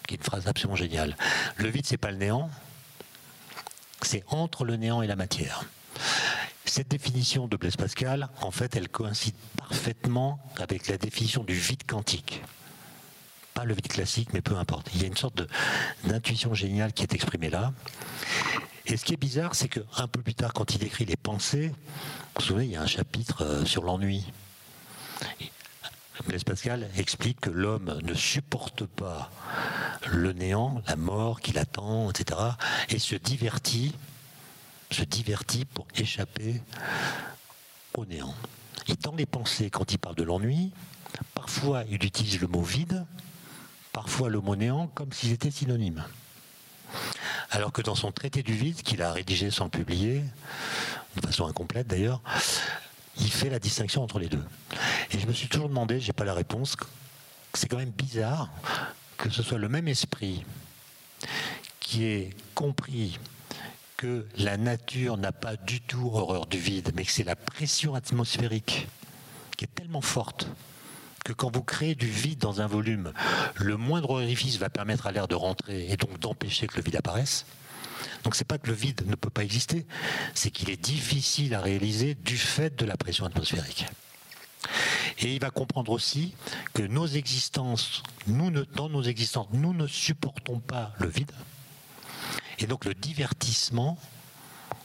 Qui est une phrase absolument géniale. Le vide, c'est pas le néant, c'est entre le néant et la matière. Cette définition de Blaise Pascal, en fait, elle coïncide parfaitement avec la définition du vide quantique. Pas le vide classique, mais peu importe. Il y a une sorte d'intuition géniale qui est exprimée là. Et ce qui est bizarre, c'est qu'un peu plus tard, quand il écrit les pensées, vous vous souvenez, il y a un chapitre euh, sur l'ennui. Blaise Pascal explique que l'homme ne supporte pas le néant, la mort qui l'attend, etc., et se divertit, se divertit pour échapper au néant. Et dans les pensées, quand il parle de l'ennui, parfois il utilise le mot vide, parfois le mot néant, comme s'ils étaient synonymes. Alors que dans son traité du vide, qu'il a rédigé sans publier, de façon incomplète d'ailleurs, il fait la distinction entre les deux. Et je me suis toujours demandé, j'ai pas la réponse, c'est quand même bizarre que ce soit le même esprit qui ait compris que la nature n'a pas du tout horreur du vide, mais que c'est la pression atmosphérique qui est tellement forte que quand vous créez du vide dans un volume, le moindre orifice va permettre à l'air de rentrer et donc d'empêcher que le vide apparaisse. Donc c'est pas que le vide ne peut pas exister, c'est qu'il est difficile à réaliser du fait de la pression atmosphérique. Et il va comprendre aussi que nos existences, nous dans nos existences, nous ne supportons pas le vide. Et donc le divertissement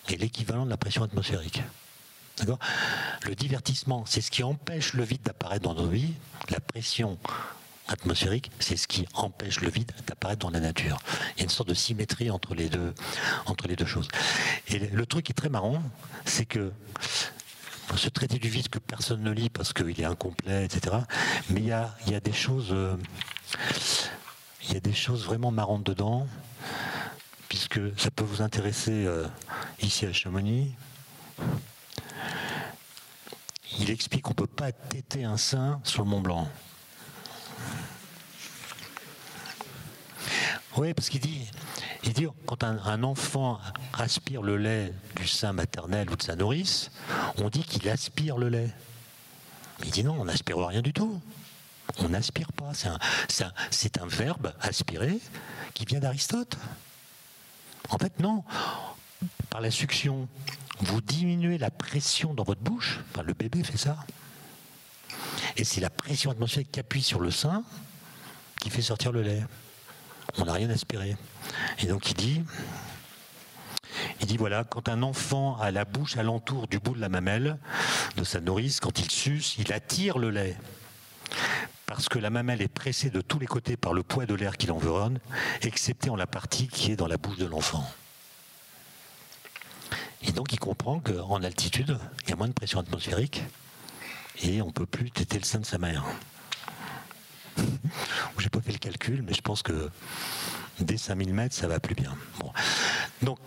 est l'équivalent de la pression atmosphérique. Le divertissement, c'est ce qui empêche le vide d'apparaître dans nos vies. La pression atmosphérique, c'est ce qui empêche le vide d'apparaître dans la nature. Il y a une sorte de symétrie entre les deux, choses. Et le truc qui est très marrant, c'est que ce traité du vide que personne ne lit parce qu'il est incomplet, etc. Mais il y a, il y a des choses, euh, il y a des choses vraiment marrantes dedans, puisque ça peut vous intéresser euh, ici à Chamonix il explique qu'on ne peut pas téter un sein sur le Mont Blanc. Oui, parce qu'il dit, quand un, enfant aspire le lait du sein maternel ou de sa nourrice, on dit qu'il aspire le lait. il dit non, on n'aspire rien du tout. On n'aspire pas. C'est un verbe, aspirer, qui vient d'Aristote. En fait, non. Par la succion, vous diminuez la pression dans votre bouche, enfin, le bébé fait ça, et c'est la pression atmosphérique qui appuie sur le sein qui fait sortir le lait. On n'a rien aspiré. Et donc il dit, il dit voilà, quand un enfant a la bouche alentour du bout de la mamelle de sa nourrice, quand il suce, il attire le lait. Parce que la mamelle est pressée de tous les côtés par le poids de l'air qui l'environne, excepté en la partie qui est dans la bouche de l'enfant. Et donc il comprend qu'en altitude, il y a moins de pression atmosphérique et on ne peut plus téter le sein de sa mère. *laughs* J'ai pas fait le calcul, mais je pense que dès 5000 mètres, ça va plus bien. Donc,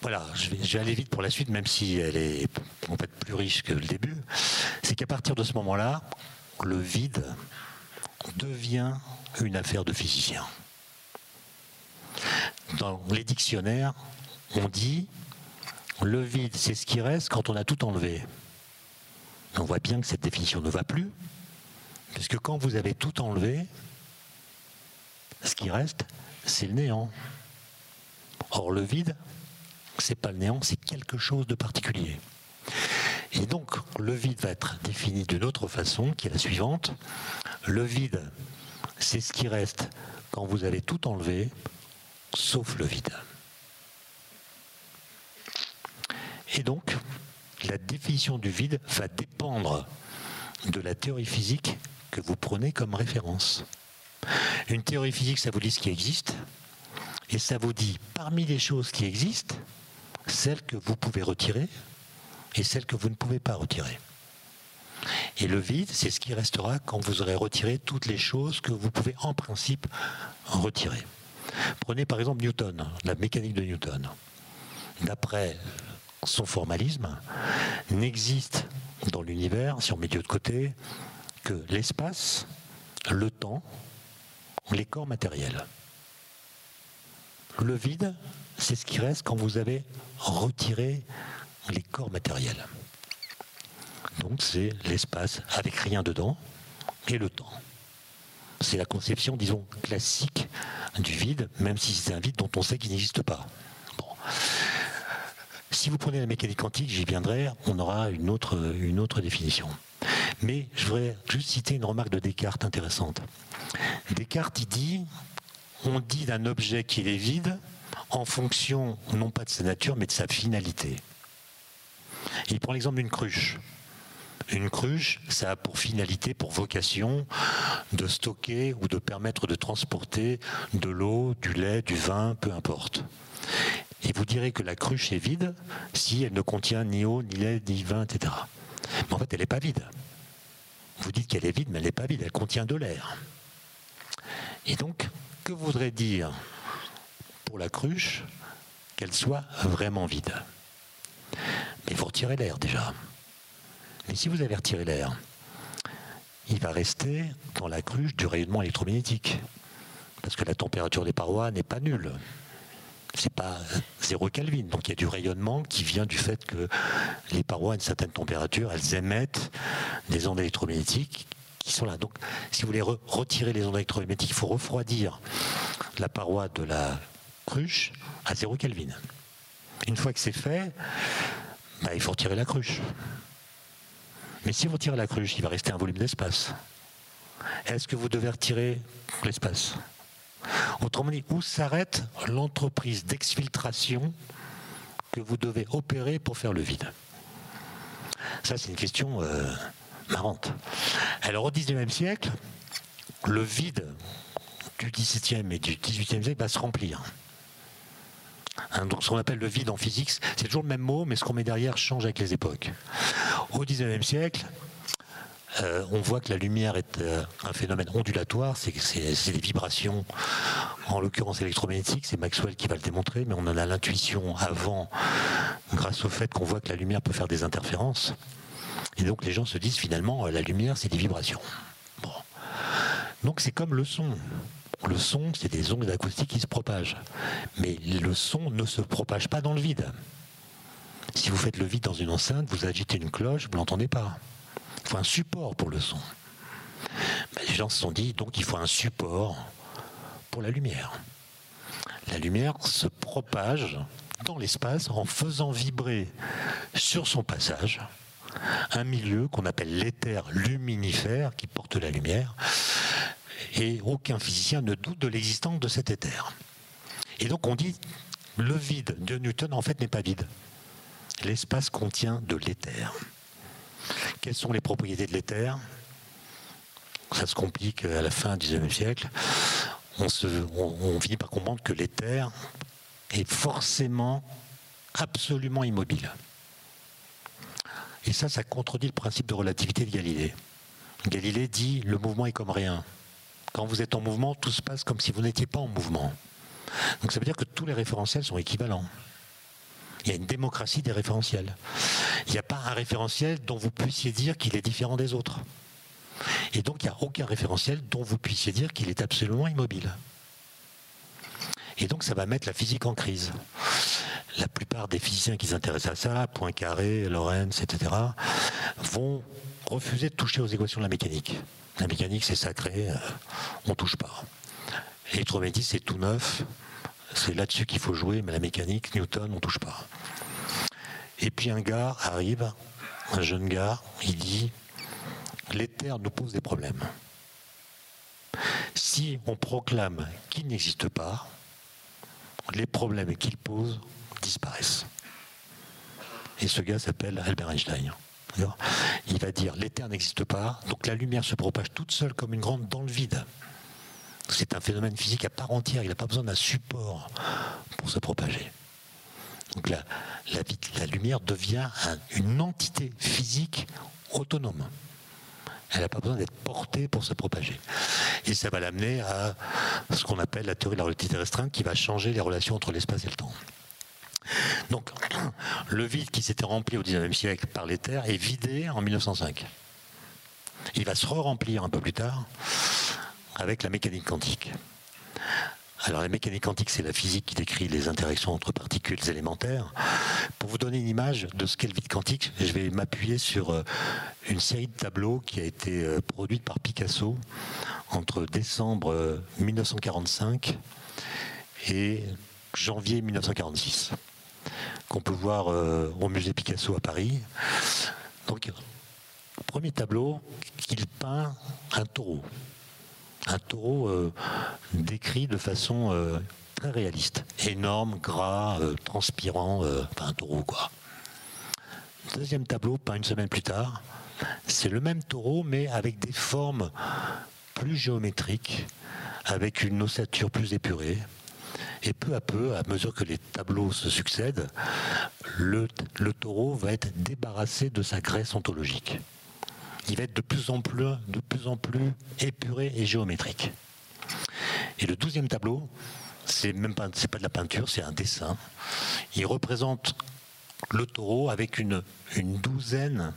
voilà, je vais, aller vite pour la suite, même si elle est en fait plus riche que le début. C'est qu'à partir de ce moment-là, le vide devient une affaire de physicien. Dans les dictionnaires, on dit le vide, c'est ce qui reste quand on a tout enlevé. On voit bien que cette définition ne va plus, puisque quand vous avez tout enlevé, ce qui reste, c'est le néant. Or, le vide, c'est pas le néant, c'est quelque chose de particulier. Et donc, le vide va être défini d'une autre façon, qui est la suivante. Le vide, c'est ce qui reste quand vous avez tout enlevé, sauf le vide. Et donc, la définition du vide va dépendre de la théorie physique que vous prenez comme référence. Une théorie physique, ça vous dit ce qui existe, et ça vous dit, parmi les choses qui existent, celles que vous pouvez retirer et celles que vous ne pouvez pas retirer. Et le vide, c'est ce qui restera quand vous aurez retiré toutes les choses que vous pouvez en principe retirer. Prenez par exemple Newton, la mécanique de Newton. D'après son formalisme, n'existe dans l'univers, si on met Dieu de côté, que l'espace, le temps, les corps matériels. Le vide, c'est ce qui reste quand vous avez retiré les corps matériels. Donc c'est l'espace avec rien dedans et le temps. C'est la conception, disons, classique du vide, même si c'est un vide dont on sait qu'il n'existe pas. Si vous prenez la mécanique quantique, j'y viendrai, on aura une autre, une autre définition. Mais je voudrais juste citer une remarque de Descartes intéressante. Descartes, il dit, on dit d'un objet qu'il est vide en fonction non pas de sa nature, mais de sa finalité. Il prend l'exemple d'une cruche. Une cruche, ça a pour finalité, pour vocation, de stocker ou de permettre de transporter de l'eau, du lait, du vin, peu importe. Et vous direz que la cruche est vide si elle ne contient ni eau, ni lait, ni vin, etc. Mais en fait, elle n'est pas vide. Vous dites qu'elle est vide, mais elle n'est pas vide, elle contient de l'air. Et donc, que voudrait dire pour la cruche qu'elle soit vraiment vide? Mais vous retirez l'air déjà. Mais si vous avez retiré l'air, il va rester dans la cruche du rayonnement électromagnétique. Parce que la température des parois n'est pas nulle. C'est pas zéro Kelvin. Donc il y a du rayonnement qui vient du fait que les parois à une certaine température, elles émettent des ondes électromagnétiques qui sont là. Donc si vous voulez retirer les ondes électromagnétiques, il faut refroidir la paroi de la cruche à zéro Kelvin. Une fois que c'est fait, bah, il faut retirer la cruche. Mais si vous retirez la cruche, il va rester un volume d'espace. Est-ce que vous devez retirer l'espace? Autrement dit, où s'arrête l'entreprise d'exfiltration que vous devez opérer pour faire le vide? Ça, c'est une question euh, marrante. Alors, au XIXe siècle, le vide du XVIIe et du XVIIIe siècle va se remplir. Hein, donc ce qu'on appelle le vide en physique, c'est toujours le même mot, mais ce qu'on met derrière change avec les époques. Au XIXe siècle, euh, on voit que la lumière est euh, un phénomène ondulatoire, c'est des vibrations, en l'occurrence électromagnétiques, c'est Maxwell qui va le démontrer, mais on en a l'intuition avant, grâce au fait qu'on voit que la lumière peut faire des interférences. Et donc les gens se disent finalement, euh, la lumière, c'est des vibrations. Donc c'est comme le son. Le son, c'est des ondes acoustiques qui se propagent. Mais le son ne se propage pas dans le vide. Si vous faites le vide dans une enceinte, vous agitez une cloche, vous ne l'entendez pas. Il faut un support pour le son. les gens se sont dit, donc il faut un support pour la lumière. La lumière se propage dans l'espace en faisant vibrer sur son passage un milieu qu'on appelle l'éther luminifère qui porte la lumière et aucun physicien ne doute de l'existence de cet éther. Et donc on dit le vide de Newton en fait n'est pas vide. L'espace contient de l'éther. Quelles sont les propriétés de l'éther? Ça se complique à la fin du XIXe siècle. On, on finit par comprendre que l'éther est forcément absolument immobile. Et ça, ça contredit le principe de relativité de Galilée. Galilée dit le mouvement est comme rien. Quand vous êtes en mouvement, tout se passe comme si vous n'étiez pas en mouvement. Donc ça veut dire que tous les référentiels sont équivalents. Il y a une démocratie des référentiels. Il n'y a pas un référentiel dont vous puissiez dire qu'il est différent des autres. Et donc il n'y a aucun référentiel dont vous puissiez dire qu'il est absolument immobile. Et donc ça va mettre la physique en crise. La plupart des physiciens qui s'intéressent à ça, Poincaré, Lorentz, etc., vont refuser de toucher aux équations de la mécanique. La mécanique, c'est sacré, euh, on touche pas. L'électromagnétisme, c'est tout neuf, c'est là-dessus qu'il faut jouer, mais la mécanique, Newton, on touche pas. Et puis un gars arrive, un jeune gars, il dit l'éther nous pose des problèmes. Si on proclame qu'il n'existe pas, les problèmes qu'il pose disparaissent. Et ce gars s'appelle Albert Einstein. Il va dire l'éther n'existe pas, donc la lumière se propage toute seule comme une grande dans le vide. C'est un phénomène physique à part entière, il n'a pas besoin d'un support pour se propager. Donc la, la, lumière devient une entité physique autonome. Elle n'a pas besoin d'être portée pour se propager. Et ça va l'amener à ce qu'on appelle la théorie de la relativité restreinte qui va changer les relations entre l'espace et le temps. Donc, *clears throat* le vide qui s'était rempli au XIXe siècle par l'éther est vidé en 1905. Il va se re-remplir un peu plus tard avec la mécanique quantique. Alors la mécanique quantique, c'est la physique qui décrit les interactions entre particules élémentaires. Pour vous donner une image de ce qu'est le vide quantique, je vais m'appuyer sur euh, une série de tableaux qui a été euh, produite par Picasso entre décembre 1945 euh, et janvier 1946, qu'on peut voir au musée Picasso à Paris. Donc, premier tableau, il peint un taureau un taureau euh, décrit de façon euh, très réaliste. Énorme, gras, euh, transpirant, enfin un taureau quoi. Deuxième tableau, pas une semaine plus tard, c'est le même taureau mais avec des formes plus géométriques, avec une ossature plus épurée. Et peu à peu, à mesure que les tableaux se succèdent, le, taureau va être débarrassé de sa graisse ontologique il va être de plus en plus, de plus, en plus épuré et géométrique. Et le douzième tableau, c'est même pas, c'est pas de la peinture, c'est un dessin. Il représente le taureau avec une douzaine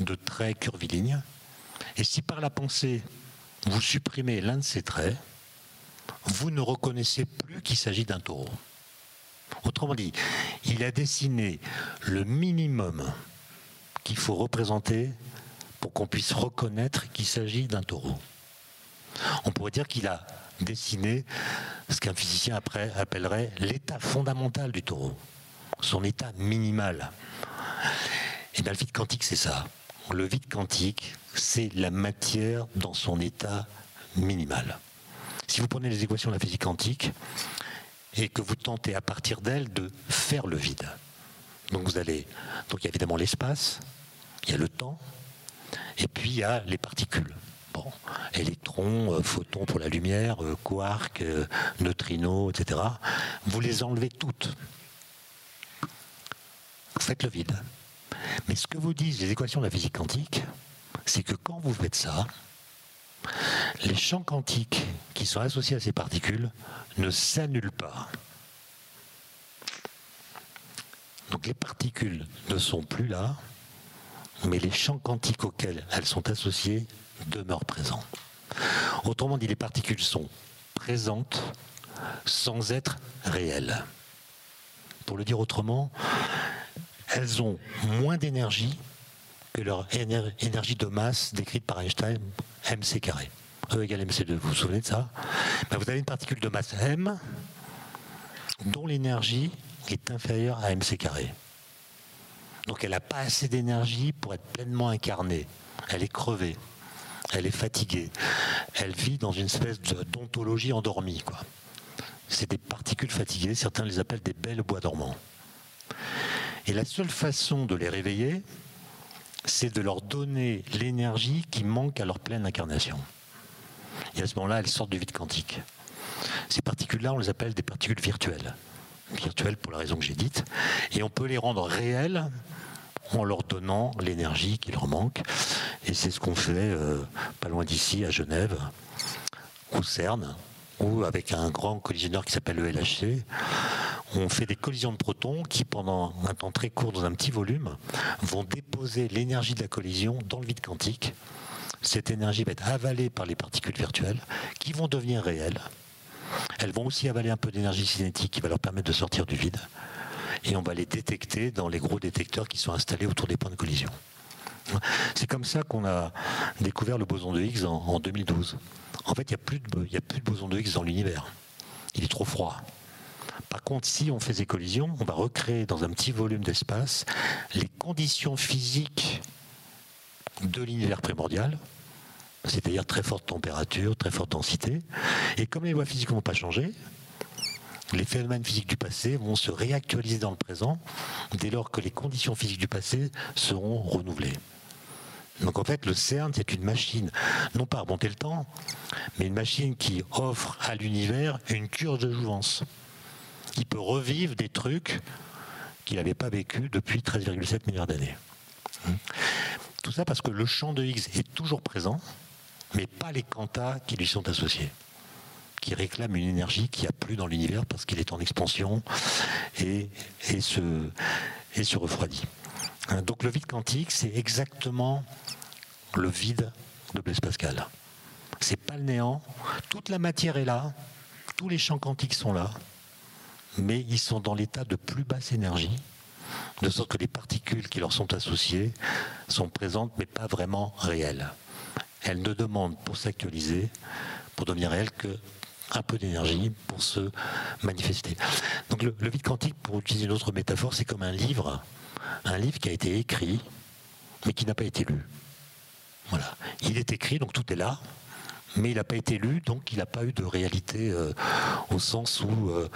de traits curvilignes. Et si par la pensée, vous supprimez l'un de ces traits, vous ne reconnaissez plus qu'il s'agit d'un taureau. Autrement dit, il a dessiné le minimum qu'il faut représenter pour qu'on puisse reconnaître qu'il s'agit d'un taureau. On pourrait dire qu'il a dessiné ce qu'un physicien après appellerait l'état fondamental du taureau, son état minimal. Et bien le vide quantique, c'est ça. Le vide quantique, c'est la matière dans son état minimal. Si vous prenez les équations de la physique quantique et que vous tentez à partir d'elles de faire le vide, donc vous allez, donc il y a évidemment l'espace, il y a le temps, et puis il y a les particules. Bon, électrons, euh, photons pour la lumière, euh, quarks, euh, neutrinos, etc. Vous les enlevez toutes. Vous faites le vide. Mais ce que vous disent les équations de la physique quantique, c'est que quand vous faites ça, les champs quantiques qui sont associés à ces particules ne s'annulent pas. Donc les particules ne sont plus là, mais les champs quantiques auxquels elles sont associées demeurent présents. Autrement dit, les particules sont présentes sans être réelles. Pour le dire autrement, elles ont moins d'énergie que leur énergie de masse décrite par Einstein, mc carré. E égale mc2, vous vous souvenez de ça? Ben, Vous avez une particule de masse m dont l'énergie est inférieure à mc carré. Donc elle n'a pas assez d'énergie pour être pleinement incarnée. Elle est crevée. Elle est fatiguée. Elle vit dans une espèce d'ontologie endormie. Quoi. C'est des particules fatiguées. Certains les appellent des belles bois dormants. Et la seule façon de les réveiller, c'est de leur donner l'énergie qui manque à leur pleine incarnation. Et à ce moment-là, elles sortent du vide quantique. Ces particules-là, on les appelle des particules virtuelles virtuelles pour la raison que j'ai dite, et on peut les rendre réelles en leur donnant l'énergie qui leur manque. Et c'est ce qu'on fait euh, pas loin d'ici, à Genève, au CERN, où avec un grand collisionneur qui s'appelle le LHC, on fait des collisions de protons qui, pendant un temps très court, dans un petit volume, vont déposer l'énergie de la collision dans le vide quantique. Cette énergie va être avalée par les particules virtuelles qui vont devenir réelles elles vont aussi avaler un peu d'énergie cinétique qui va leur permettre de sortir du vide. Et on va les détecter dans les gros détecteurs qui sont installés autour des points de collision. C'est comme ça qu'on a découvert le boson de Higgs en, 2012. En fait, il n'y a, plus de, boson de Higgs dans l'univers. Il est trop froid. Par contre, si on fait des collisions, on va recréer dans un petit volume d'espace les conditions physiques de l'univers primordial, c'est-à-dire très forte température, très forte densité. Et comme les lois physiques ne vont pas changer, les phénomènes physiques du passé vont se réactualiser dans le présent dès lors que les conditions physiques du passé seront renouvelées. Donc en fait, le CERN, c'est une machine, non pas à remonter le temps, mais une machine qui offre à l'univers une cure de jouvence. Il peut revivre des trucs qu'il n'avait pas vécu depuis 13,7 milliards d'années. Tout ça parce que le champ de Higgs est toujours présent, mais pas les quantas qui lui sont associés qui réclament une énergie qui a plus dans l'univers parce qu'il est en expansion et, et, se, et se refroidit. Hein, donc le vide quantique, c'est exactement le vide de Blaise Pascal. C'est pas le néant. Toute la matière est là, tous les champs quantiques sont là, mais ils sont dans l'état de plus basse énergie, de sorte que les particules qui leur sont associées sont présentes mais pas vraiment réelles. Elles ne demandent pour s'actualiser, pour devenir réelles, que un peu d'énergie pour se manifester. Donc le, vide quantique, pour utiliser une autre métaphore, c'est comme un livre, un livre qui a été écrit, mais qui n'a pas été lu. Voilà. Il est écrit, donc tout est là, mais il n'a pas été lu, donc il n'a pas eu de réalité euh, au sens où euh,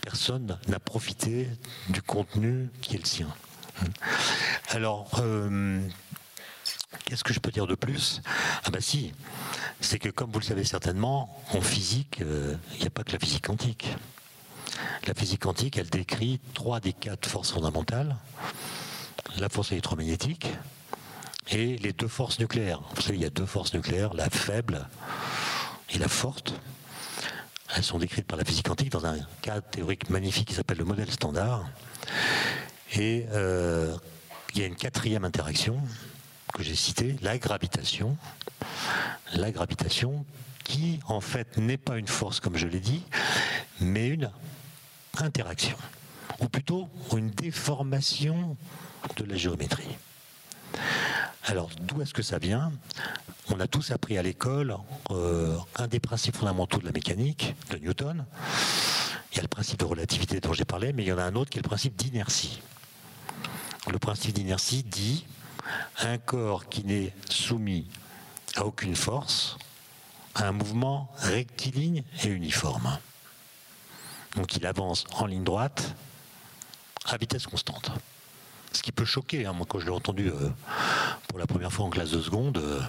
personne n'a profité du contenu qui est le sien. Alors, euh, Qu'est-ce que je peux dire de plus? Ah bah si, c'est que comme vous le savez certainement, en physique, il n'y a pas que la physique quantique. La physique quantique, elle décrit trois des quatre forces fondamentales. La force électromagnétique et les deux forces nucléaires. Vous savez, il y a deux forces nucléaires, la faible et la forte. Elles sont décrites par la physique quantique dans un cadre théorique magnifique qui s'appelle le modèle standard. Et euh, il y a une quatrième interaction que j'ai cité, la gravitation. La gravitation qui, en fait, n'est pas une force, comme je l'ai dit, mais une interaction, ou plutôt une déformation de la géométrie. Alors, d'où est-ce que ça vient? On a tous appris à l'école euh, un des principes fondamentaux de la mécanique, de Newton. Il y a le principe de relativité dont j'ai parlé, mais il y en a un autre qui est le principe d'inertie. Le principe d'inertie dit un corps qui n'est soumis à aucune force a un mouvement rectiligne et uniforme. Donc il avance en ligne droite à vitesse constante. Ce qui peut choquer, hein. moi quand je l'ai entendu euh, pour la première fois en classe de seconde, euh,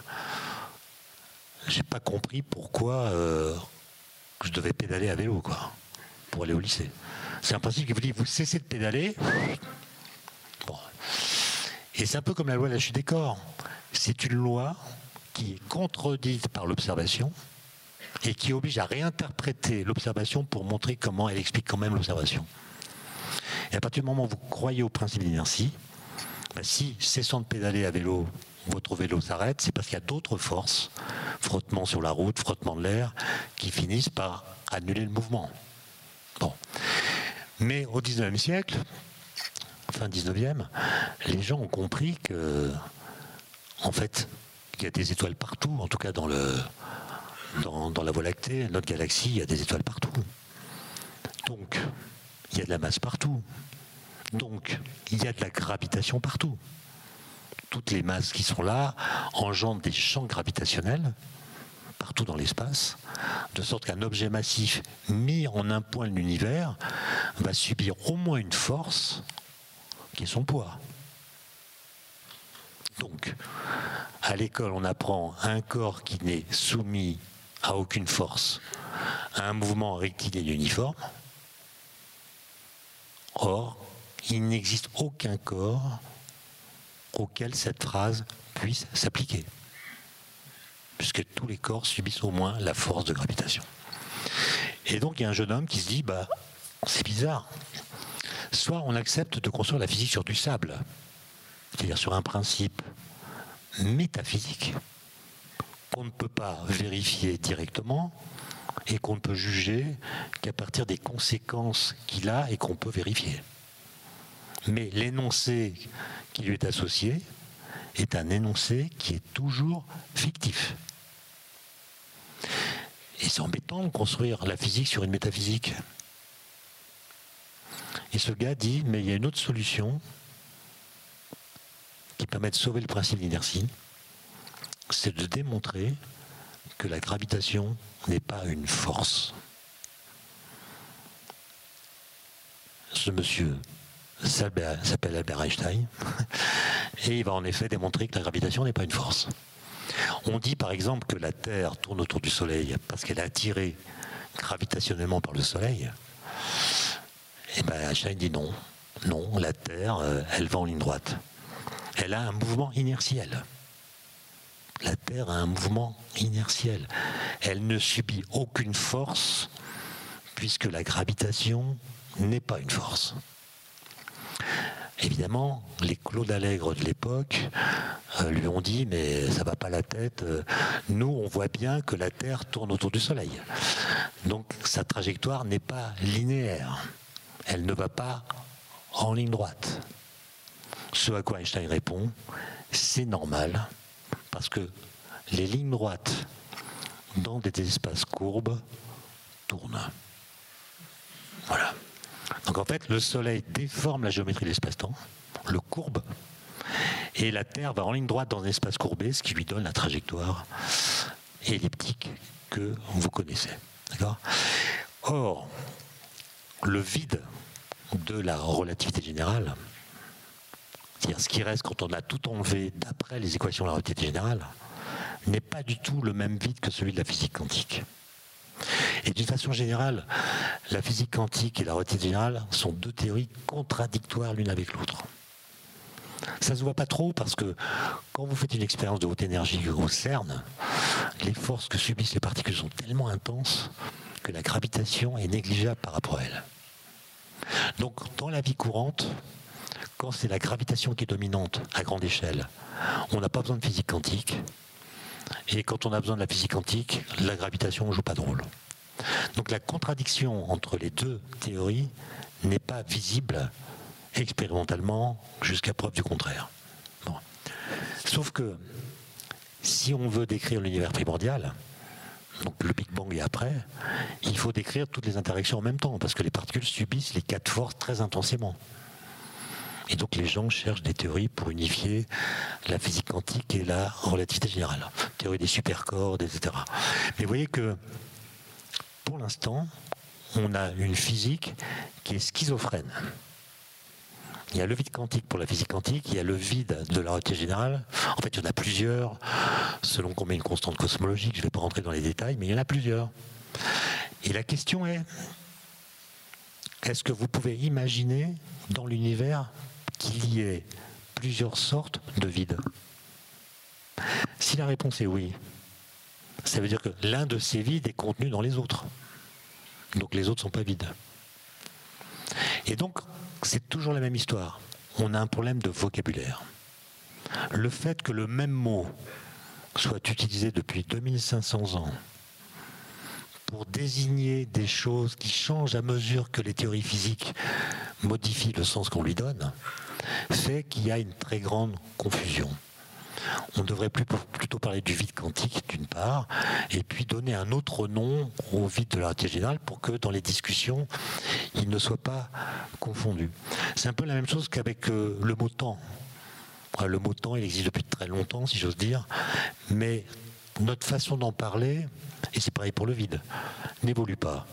j'ai pas compris pourquoi euh, je devais pédaler à vélo quoi, pour aller au lycée. C'est un principe qui vous dit vous cessez de pédaler, et c'est un peu comme la loi de la chute des corps. C'est une loi qui est contredite par l'observation et qui oblige à réinterpréter l'observation pour montrer comment elle explique quand même l'observation. Et à partir du moment où vous croyez au principe d'inertie, bah, si cessant de pédaler à vélo, votre vélo s'arrête, c'est parce qu'il y a d'autres forces, frottement sur la route, frottement de l'air, qui finissent par annuler le mouvement. Bon. Mais au XIXe siècle, fin 19e, les gens ont compris que, en fait, il y a des étoiles partout, en tout cas dans, le, dans la Voie lactée, notre galaxie, il y a des étoiles partout. Donc, il y a de la masse partout. Donc, il y a de la gravitation partout. Toutes les masses qui sont là engendrent des champs gravitationnels partout dans l'espace, de sorte qu'un objet massif mis en un point de l'univers va subir au moins une force qui est son poids. Donc, à l'école, on apprend un corps qui n'est soumis à aucune force, à un mouvement rectiligne uniforme. Or, il n'existe aucun corps auquel cette phrase puisse s'appliquer, puisque tous les corps subissent au moins la force de gravitation. Et donc, il y a un jeune homme qui se dit, bah, c'est bizarre, Soit on accepte de construire la physique sur du sable, c'est-à-dire sur un principe métaphysique qu'on ne peut pas vérifier directement et qu'on ne peut juger qu'à partir des conséquences qu'il a et qu'on peut vérifier. Mais l'énoncé qui lui est associé est un énoncé qui est toujours fictif. Et c'est embêtant de construire la physique sur une métaphysique. Et ce gars dit, mais il y a une autre solution qui permet de sauver le principe d'inertie, c'est de démontrer que la gravitation n'est pas une force. Ce monsieur s'appelle Albert Einstein, *laughs* et il va en effet démontrer que la gravitation n'est pas une force. On dit par exemple que la Terre tourne autour du Soleil parce qu'elle est attirée gravitationnellement par le Soleil. Et eh bien Einstein dit non. Non, la Terre, euh, elle va en ligne droite. Elle a un mouvement inertiel. La Terre a un mouvement inertiel. Elle ne subit aucune force puisque la gravitation n'est pas une force. Évidemment, les Claude Allègre de l'époque euh, lui ont dit mais ça va pas la tête. Euh, nous, on voit bien que la Terre tourne autour du Soleil. Donc sa trajectoire n'est pas linéaire. Elle ne va pas en ligne droite. Ce à quoi Einstein répond, c'est normal, parce que les lignes droites dans des espaces courbes tournent. Voilà. Donc en fait, le Soleil déforme la géométrie de l'espace-temps, le courbe, et la Terre va en ligne droite dans un espace courbé, ce qui lui donne la trajectoire elliptique que vous connaissez. Or, le vide de la relativité générale, ce qui reste quand on a tout enlevé d'après les équations de la relativité générale, n'est pas du tout le même vide que celui de la physique quantique. Et d'une façon générale, la physique quantique et la relativité générale sont deux théories contradictoires l'une avec l'autre. Ça ne se voit pas trop parce que quand vous faites une expérience de haute énergie au CERN, les forces que subissent les particules sont tellement intenses que la gravitation est négligeable par rapport à elles. Donc dans la vie courante, c'est la gravitation qui est dominante à grande échelle, on n'a pas besoin de physique quantique. Et quand on a besoin de la physique quantique, la gravitation ne joue pas de rôle. Donc la contradiction entre les deux théories n'est pas visible expérimentalement jusqu'à preuve du contraire. Sauf que si on veut décrire l'univers primordial, donc le Big Bang et après, il faut décrire toutes les interactions en même temps, parce que les particules subissent les quatre forces très intensément. Et donc les gens cherchent des théories pour unifier la physique quantique et la relativité générale, théorie des supercordes, etc. Mais vous voyez que pour l'instant, on a une physique qui est schizophrène. Il y a le vide quantique pour la physique quantique, il y a le vide de la relativité générale. En fait, il y en a plusieurs, selon qu'on met une constante cosmologique. Je ne vais pas rentrer dans les détails, mais il y en a plusieurs. Et la question est, est-ce que vous pouvez imaginer dans l'univers qu'il y ait plusieurs sortes de vides Si la réponse est oui, ça veut dire que l'un de ces vides est contenu dans les autres. Donc les autres ne sont pas vides. Et donc, c'est toujours la même histoire. On a un problème de vocabulaire. Le fait que le même mot soit utilisé depuis 2500 ans pour désigner des choses qui changent à mesure que les théories physiques modifient le sens qu'on lui donne, fait qu'il y a une très grande confusion. On devrait plutôt parler du vide quantique d'une part, et puis donner un autre nom au vide de la relativité générale pour que dans les discussions, il ne soit pas confondu. C'est un peu la même chose qu'avec euh, le mot temps. Le mot temps, il existe depuis très longtemps, si j'ose dire, mais notre façon d'en parler, et c'est pareil pour le vide, n'évolue pas.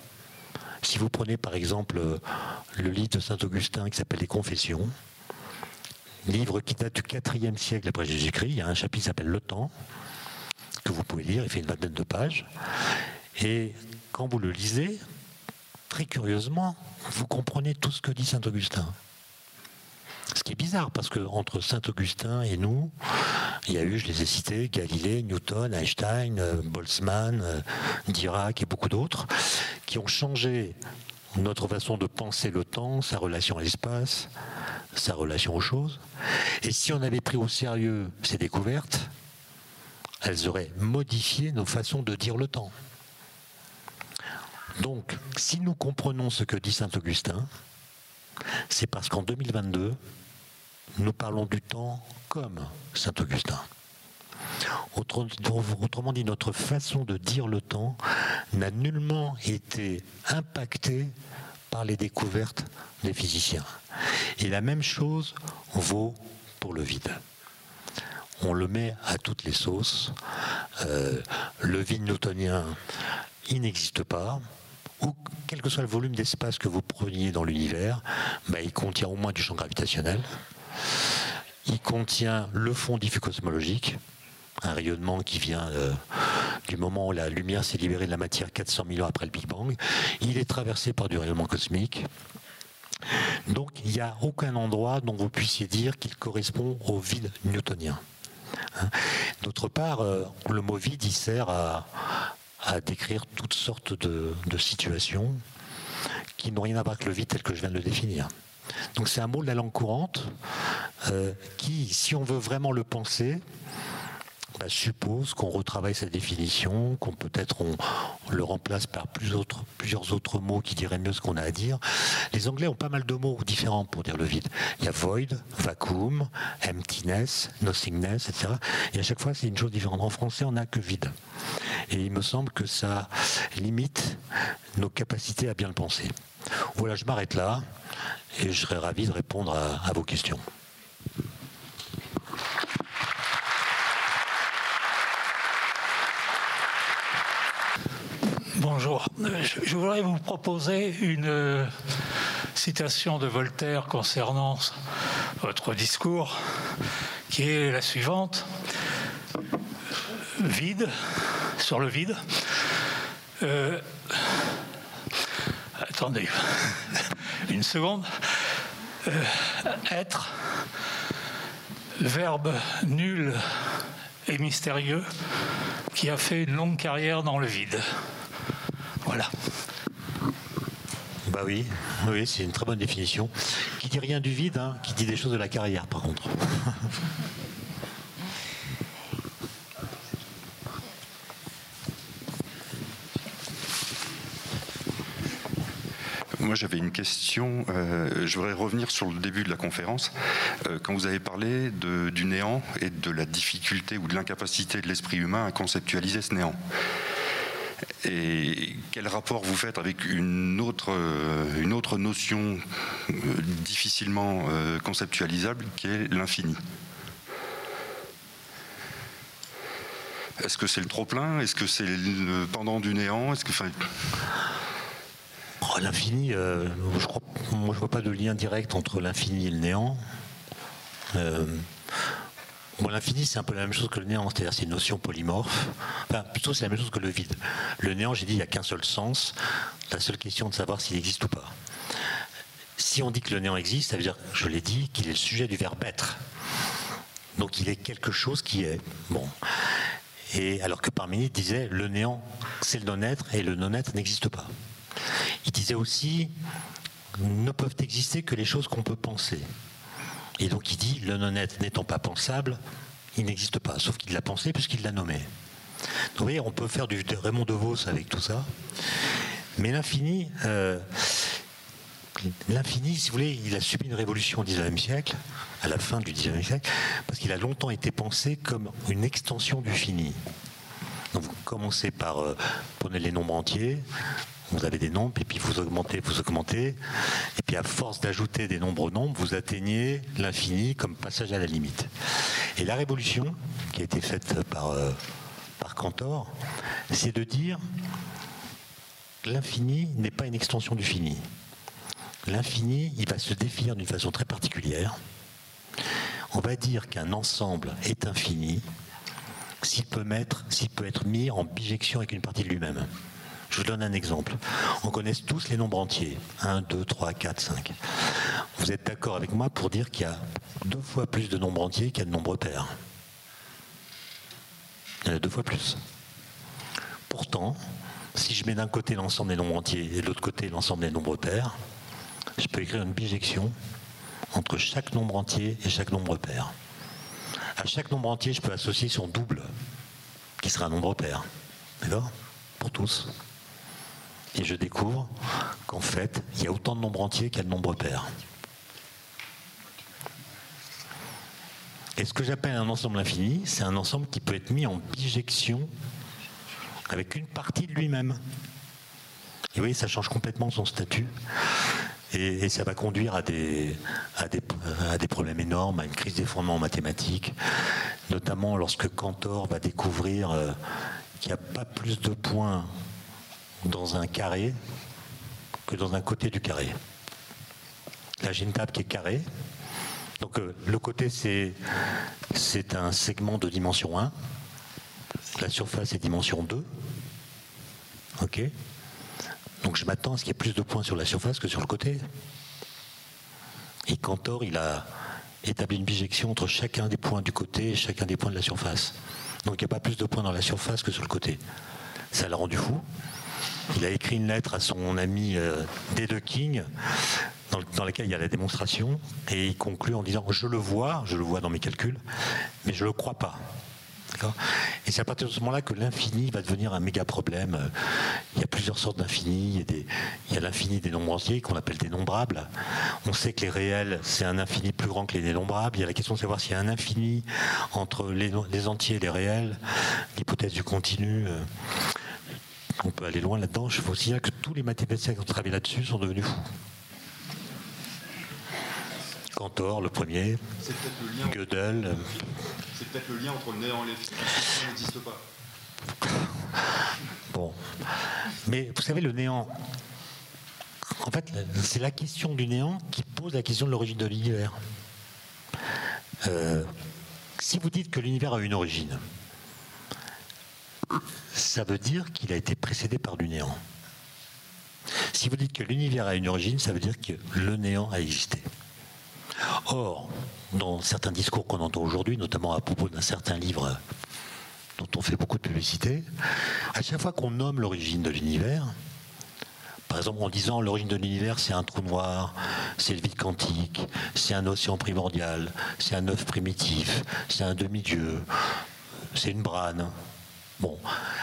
Si vous prenez par exemple euh, le livre de Saint-Augustin qui s'appelle Les Confessions, livre qui date du IVe siècle après Jésus-Christ. Il y a un chapitre qui s'appelle Le Temps, que vous pouvez lire, il fait une vingtaine de pages. Et quand vous le lisez, très curieusement, vous comprenez tout ce que dit Saint Augustin. Ce qui est bizarre, parce que entre Saint Augustin et nous, il y a eu, je les ai cités, Galilée, Newton, Einstein, euh, Boltzmann, euh, Dirac et beaucoup d'autres, qui ont changé notre façon de penser le temps, sa relation à l'espace, sa relation aux choses. Et si on avait pris au sérieux ces découvertes, elles auraient modifié nos façons de dire le temps. Donc, si nous comprenons ce que dit Saint Augustin, c'est parce qu'en 2022, nous parlons du temps comme Saint Augustin. Autrement dit, notre façon de dire le temps n'a nullement été impactée par les découvertes des physiciens. Et la même chose vaut pour le vide. On le met à toutes les sauces. Euh, le vide newtonien, il n'existe pas. Quel que soit le volume d'espace que vous preniez dans l'univers, bah, il contient au moins du champ gravitationnel. Il contient le fond diffus cosmologique, un rayonnement qui vient euh, du moment où la lumière s'est libérée de la matière 400 000 ans après le Big Bang. Il est traversé par du rayonnement cosmique. Donc il n'y a aucun endroit dont vous puissiez dire qu'il correspond au vide newtonien. Hein. D'autre part, euh, le mot vide, il sert à, décrire toutes sortes de, situations qui n'ont rien à voir avec le vide tel que je viens de le définir. Donc c'est un mot de la langue courante euh, qui, si on veut vraiment le penser, bah, suppose qu'on retravaille cette définition, qu'on peut-être on, le remplace par plusieurs autres mots qui diraient mieux ce qu'on a à dire. Les Anglais ont pas mal de mots différents pour dire le vide. Il y a void, vacuum, emptiness, nothingness, etc. Et à chaque fois, c'est une chose différente. En français, on n'a que vide. Et il me semble que ça limite nos capacités à bien le penser. Voilà, je m'arrête là et je serais ravi de répondre à vos questions. Je voudrais vous proposer une euh, citation de Voltaire concernant votre discours, qui est la suivante. Vide, sur le vide. Euh, attendez, *laughs* une seconde. Euh, être, verbe nul et mystérieux, qui a fait une longue carrière dans le vide. Voilà. Bah oui, oui, c'est une très bonne définition. Qui dit rien du vide, hein, qui dit des choses de la carrière, par contre. *laughs* Moi, j'avais une question. Euh, je voudrais revenir sur le début de la conférence. Euh, quand vous avez parlé du néant et de la difficulté ou de l'incapacité de l'esprit humain à conceptualiser ce néant. Et quel rapport vous faites avec une autre, euh, une autre notion euh, difficilement euh, conceptualisable qui est l'infini? Est-ce que c'est le trop-plein? Est-ce que c'est le pendant du néant? Est-ce que, oh, L'infini, je crois, moi je vois pas de lien direct entre l'infini et le néant. Bon, l'infini, c'est un peu la même chose que le néant, c'est-à-dire c'est une notion polymorphe. Enfin, plutôt, c'est la même chose que le vide. Le néant, j'ai dit, il n'y a qu'un seul sens. La seule question de savoir s'il existe ou pas. Si on dit que le néant existe, ça veut dire, je l'ai dit, qu'il est le sujet du verbe être. Donc il est quelque chose qui est. Bon. Et alors que Parménide disait, le néant, c'est le non-être, et le non-être n'existe pas. Il disait aussi, ne peuvent exister que les choses qu'on peut penser. Et donc il dit, le non-être n'étant pas pensable, il n'existe pas, sauf qu'il l'a pensé puisqu'il l'a nommé. Donc vous voyez, on peut faire du Raymond DeVos avec tout ça. Mais l'infini, euh, l'infini, si vous voulez, il a subi une révolution au XIXe siècle, à la fin du XIXe siècle, parce qu'il a longtemps été pensé comme une extension du fini. Donc vous commencez par euh, prendre les nombres entiers, vous avez des nombres, et puis vous augmentez, vous augmentez, et puis à force d'ajouter des nombres nombres, vous atteignez l'infini comme passage à la limite. Et la révolution qui a été faite par, euh, par Cantor, c'est de dire l'infini n'est pas une extension du fini. L'infini, il va se définir d'une façon très particulière. On va dire qu'un ensemble est infini s'il peut être mis en bijection avec une partie de lui-même. Je vous donne un exemple. On connaît tous les nombres entiers. 1, 2, 3, 4, 5. Vous êtes d'accord avec moi pour dire qu'il y a deux fois plus de nombres entiers qu'il y a de nombres pairs Il y en a deux fois plus. Pourtant, si je mets d'un côté l'ensemble des nombres entiers et de l'autre côté l'ensemble des nombres pairs, je peux écrire une bijection entre chaque nombre entier et chaque nombre pair. À chaque nombre entier, je peux associer son double, qui sera un nombre pair. D'accord? Pour tous et je découvre qu'en fait, il y a autant de nombres entiers qu'il y a de nombres pairs. Et ce que j'appelle un ensemble infini, c'est un ensemble qui peut être mis en bijection avec une partie de lui-même. Et vous voyez, ça change complètement son statut. Et, ça va conduire à des, à, des, à des problèmes énormes, à une crise d'effondrement en mathématiques, notamment lorsque Cantor va découvrir euh, qu'il n'y a pas plus de points dans un carré que dans un côté du carré. Là, j'ai une table qui est carrée. Donc, euh, le côté, c'est, c'est un segment de dimension 1. La surface est dimension 2. OK Donc, je m'attends à ce qu'il y ait plus de points sur la surface que sur le côté. Et Cantor, il a établi une bijection entre chacun des points du côté et chacun des points de la surface. Donc, il n'y a pas plus de points dans la surface que sur le côté. Ça l'a rendu fou. Il a écrit une lettre à son ami euh, King dans, laquelle il y a la démonstration, et il conclut en disant Je le vois, je le vois dans mes calculs, mais je ne le crois pas. Et c'est à partir de ce moment-là que l'infini va devenir un méga problème. Il y a plusieurs sortes d'infini. Il y a l'infini des nombres entiers qu'on appelle dénombrables. On sait que les réels, c'est un infini plus grand que les dénombrables. Il y a la question de savoir s'il y a un infini entre les, les entiers et les réels. L'hypothèse du continu. Euh, on peut aller loin là-dedans. Je faut aussi dire que tous les mathématiciens qui ont travaillé là-dessus sont devenus fous. Cantor, le premier, Gödel. C'est peut-être le lien entre le néant et. Ça n'existe pas. *laughs* Bon. Mais vous savez, le néant, en fait, c'est la question du néant qui pose la question de l'origine de l'univers. Euh, si vous dites que l'univers a une origine, ça veut dire qu'il a été précédé par du néant. Si vous dites que l'univers a une origine, ça veut dire que le néant a existé. Or, dans certains discours qu'on entend aujourd'hui, notamment à propos d'un certain livre dont on fait beaucoup de publicité, à chaque fois qu'on nomme l'origine de l'univers, par exemple en disant l'origine de l'univers c'est un trou noir, c'est le vide quantique, c'est un océan primordial, c'est un œuf primitif, c'est un demi-dieu, c'est une brane, Bon,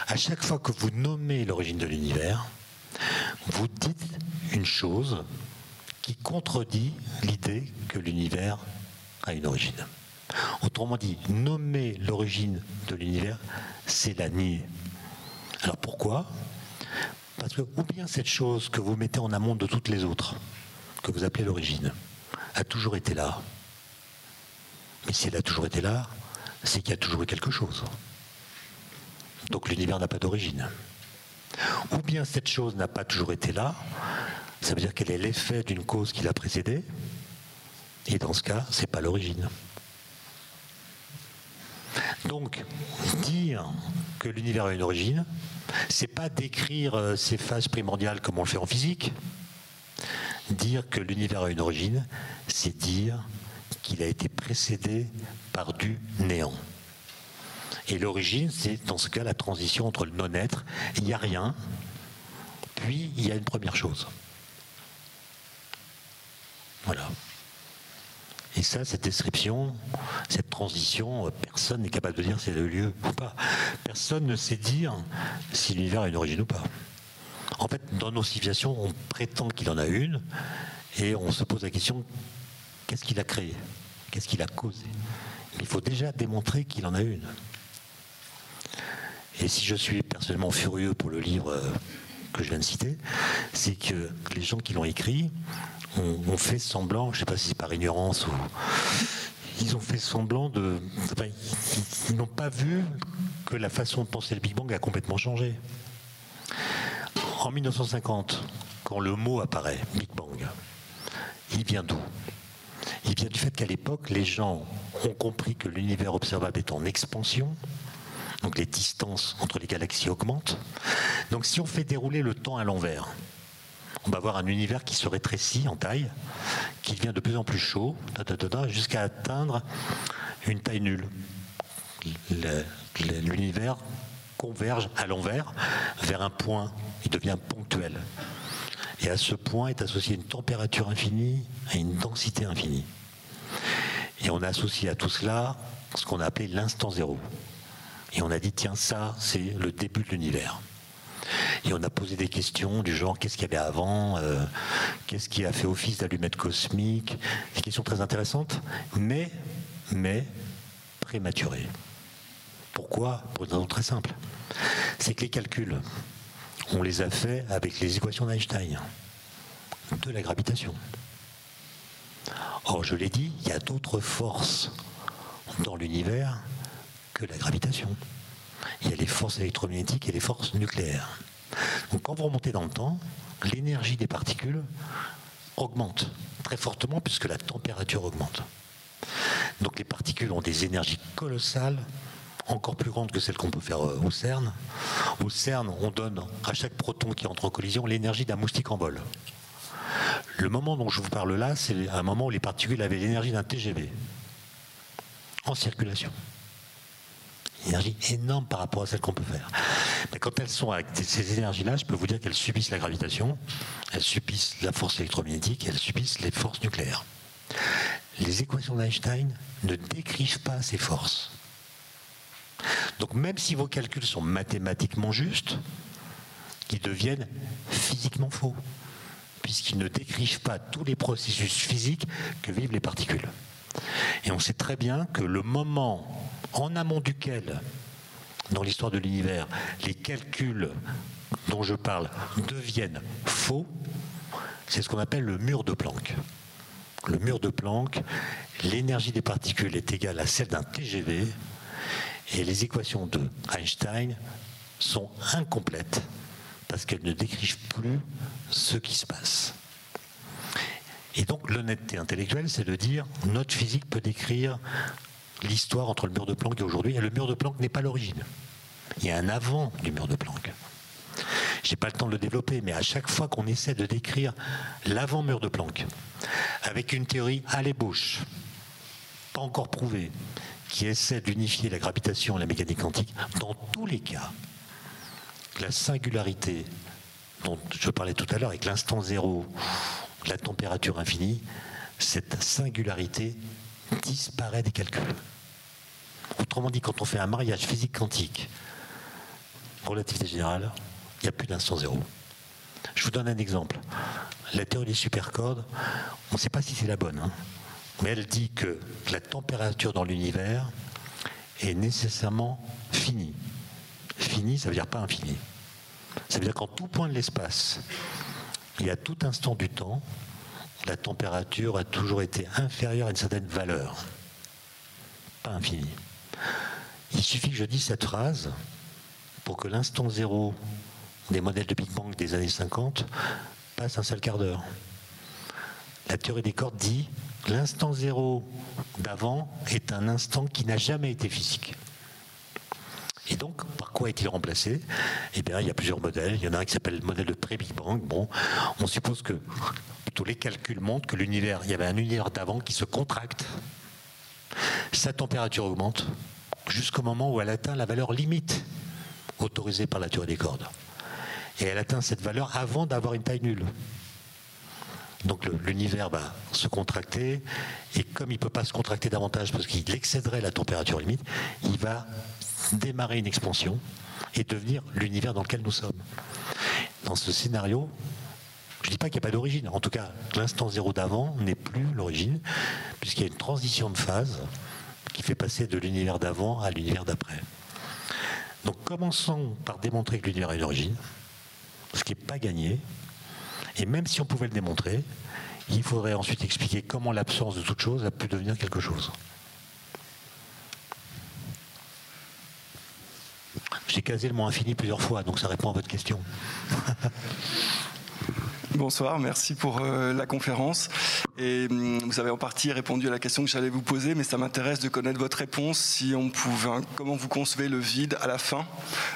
à chaque fois que vous nommez l'origine de l'univers, vous dites une chose qui contredit l'idée que l'univers a une origine. Autrement dit, nommer l'origine de l'univers, c'est la nier. Alors pourquoi? Parce que ou bien cette chose que vous mettez en amont de toutes les autres, que vous appelez l'origine, a toujours été là. Mais si elle a toujours été là, c'est qu'il y a toujours eu quelque chose. Donc l'univers n'a pas d'origine. Ou bien cette chose n'a pas toujours été là, ça veut dire qu'elle est l'effet d'une cause qui l'a précédée, et dans ce cas, ce n'est pas l'origine. Donc, dire que l'univers a une origine, c'est pas décrire euh, ses phases primordiales comme on le fait en physique. Dire que l'univers a une origine, c'est dire qu'il a été précédé par du néant. Et l'origine, c'est dans ce cas la transition entre le non-être, il n'y a rien, puis il y a une première chose. Voilà. Et ça, cette description, cette transition, personne n'est capable de dire si elle a eu lieu ou pas. Personne ne sait dire si l'univers a une origine ou pas. En fait, dans nos civilisations, on prétend qu'il en a une, et on se pose la question qu'est-ce qu'il a créé? Qu'est-ce qu'il a causé? Il faut déjà démontrer qu'il en a une. Et si je suis personnellement furieux pour le livre euh, que je viens de citer, c'est que les gens qui l'ont écrit ont, fait semblant, je ne sais pas si c'est par ignorance ou. Ils ont fait semblant de. ils, n'ont pas vu que la façon de penser le Big Bang a complètement changé. En 1950, quand le mot apparaît, Big Bang, il vient d'où? Il vient du fait qu'à l'époque, les gens ont compris que l'univers observable est en expansion, donc les distances entre les galaxies augmentent. Donc si on fait dérouler le temps à l'envers, on va avoir un univers qui se rétrécit en taille, qui devient de plus en plus chaud, jusqu'à atteindre une taille nulle. L'univers converge à l'envers vers un point, il devient ponctuel. Et à ce point est associée une température infinie et une densité infinie. Et on associe à tout cela ce qu'on a appelé l'instant zéro. Et on a dit, tiens, ça, c'est le début de l'univers. Et on a posé des questions du genre qu'est-ce qu'il y avait avant, euh, qu'est-ce qui a fait office d'allumette cosmique, des questions très intéressantes, mais, mais prématurées. Pourquoi? Pour une raison très simple. C'est que les calculs, on les a faits avec les équations d'Einstein. de la gravitation. Or, je l'ai dit, il y a d'autres forces dans l'univers que la gravitation. Il y a les forces électromagnétiques et les forces nucléaires. Donc quand vous remontez dans le temps, l'énergie des particules augmente très fortement puisque la température augmente. Donc les particules ont des énergies colossales, encore plus grandes que celles qu'on peut faire euh, au CERN. Au CERN, on donne à chaque proton qui entre en collision l'énergie d'un moustique en vol. Le moment dont je vous parle là, c'est un moment où les particules avaient l'énergie d'un TGV en circulation. Énergie énorme par rapport à celle qu'on peut faire. Mais quand elles sont avec ces énergies-là, je peux vous dire qu'elles subissent la gravitation, elles subissent la force électromagnétique, elles subissent les forces nucléaires. Les équations d'Einstein ne décrivent pas ces forces. Donc même si vos calculs sont mathématiquement justes, ils deviennent physiquement faux puisqu'ils ne décrivent pas tous les processus physiques que vivent les particules. Et on sait très bien que le moment en amont duquel, dans l'histoire de l'univers, les calculs dont je parle deviennent faux, c'est ce qu'on appelle le mur de Planck. Le mur de Planck, l'énergie des particules est égale à celle d'un TGV et les équations de Einstein sont incomplètes parce qu'elles ne décrivent plus ce qui se passe. Et donc l'honnêteté intellectuelle, c'est de dire notre physique peut décrire l'histoire entre le mur de Planck et aujourd'hui, et le mur de Planck n'est pas l'origine. Il y a un avant du mur de Planck. Je n'ai pas le temps de le développer, mais à chaque fois qu'on essaie de décrire l'avant-mur de Planck, avec une théorie à l'ébauche, pas encore prouvée, qui essaie d'unifier la gravitation et la mécanique quantique, dans tous les cas, la singularité dont je parlais tout à l'heure, avec l'instant zéro, la température infinie, cette singularité disparaît des calculs. Autrement dit, quand on fait un mariage physique quantique, relativité générale, il n'y a plus d'instant zéro. Je vous donne un exemple. La théorie des supercordes, on ne sait pas si c'est la bonne, hein, mais elle dit que la température dans l'univers est nécessairement finie. Fini, ça veut dire pas infini. Ça veut dire qu'en tout point de l'espace, et à tout instant du temps, la température a toujours été inférieure à une certaine valeur, pas infinie. Il suffit que je dise cette phrase pour que l'instant zéro des modèles de Big Bang des années 50 passe un seul quart d'heure. La théorie des cordes dit l'instant zéro d'avant est un instant qui n'a jamais été physique. Et donc, par quoi est-il remplacé? Eh bien, il y a plusieurs modèles. Il y en a un qui s'appelle le modèle de pré-Big Bang. Bon, on suppose que tous les calculs montrent que l'univers, il y avait un univers d'avant qui se contracte. Sa température augmente jusqu'au moment où elle atteint la valeur limite autorisée par la théorie des cordes. Et elle atteint cette valeur avant d'avoir une taille nulle. Donc l'univers va se contracter, et comme il ne peut pas se contracter davantage parce qu'il excéderait la température limite, il va démarrer une expansion et devenir l'univers dans lequel nous sommes. Dans ce scénario, je ne dis pas qu'il n'y a pas d'origine. En tout cas, l'instant zéro d'avant n'est plus l'origine, puisqu'il y a une transition de phase qui fait passer de l'univers d'avant à l'univers d'après. Donc commençons par démontrer que l'univers a une origine, ce qui n'est pas gagné. Et même si on pouvait le démontrer, il faudrait ensuite expliquer comment l'absence de toute chose a pu devenir quelque chose. J'ai casé le mot infini plusieurs fois, donc ça répond à votre question. *laughs* Bonsoir, merci pour euh, la conférence. Hum, vous avez en partie répondu à la question que j'allais vous poser, mais ça m'intéresse de connaître votre réponse. Si on pouvait, hein, comment vous concevez le vide à la fin?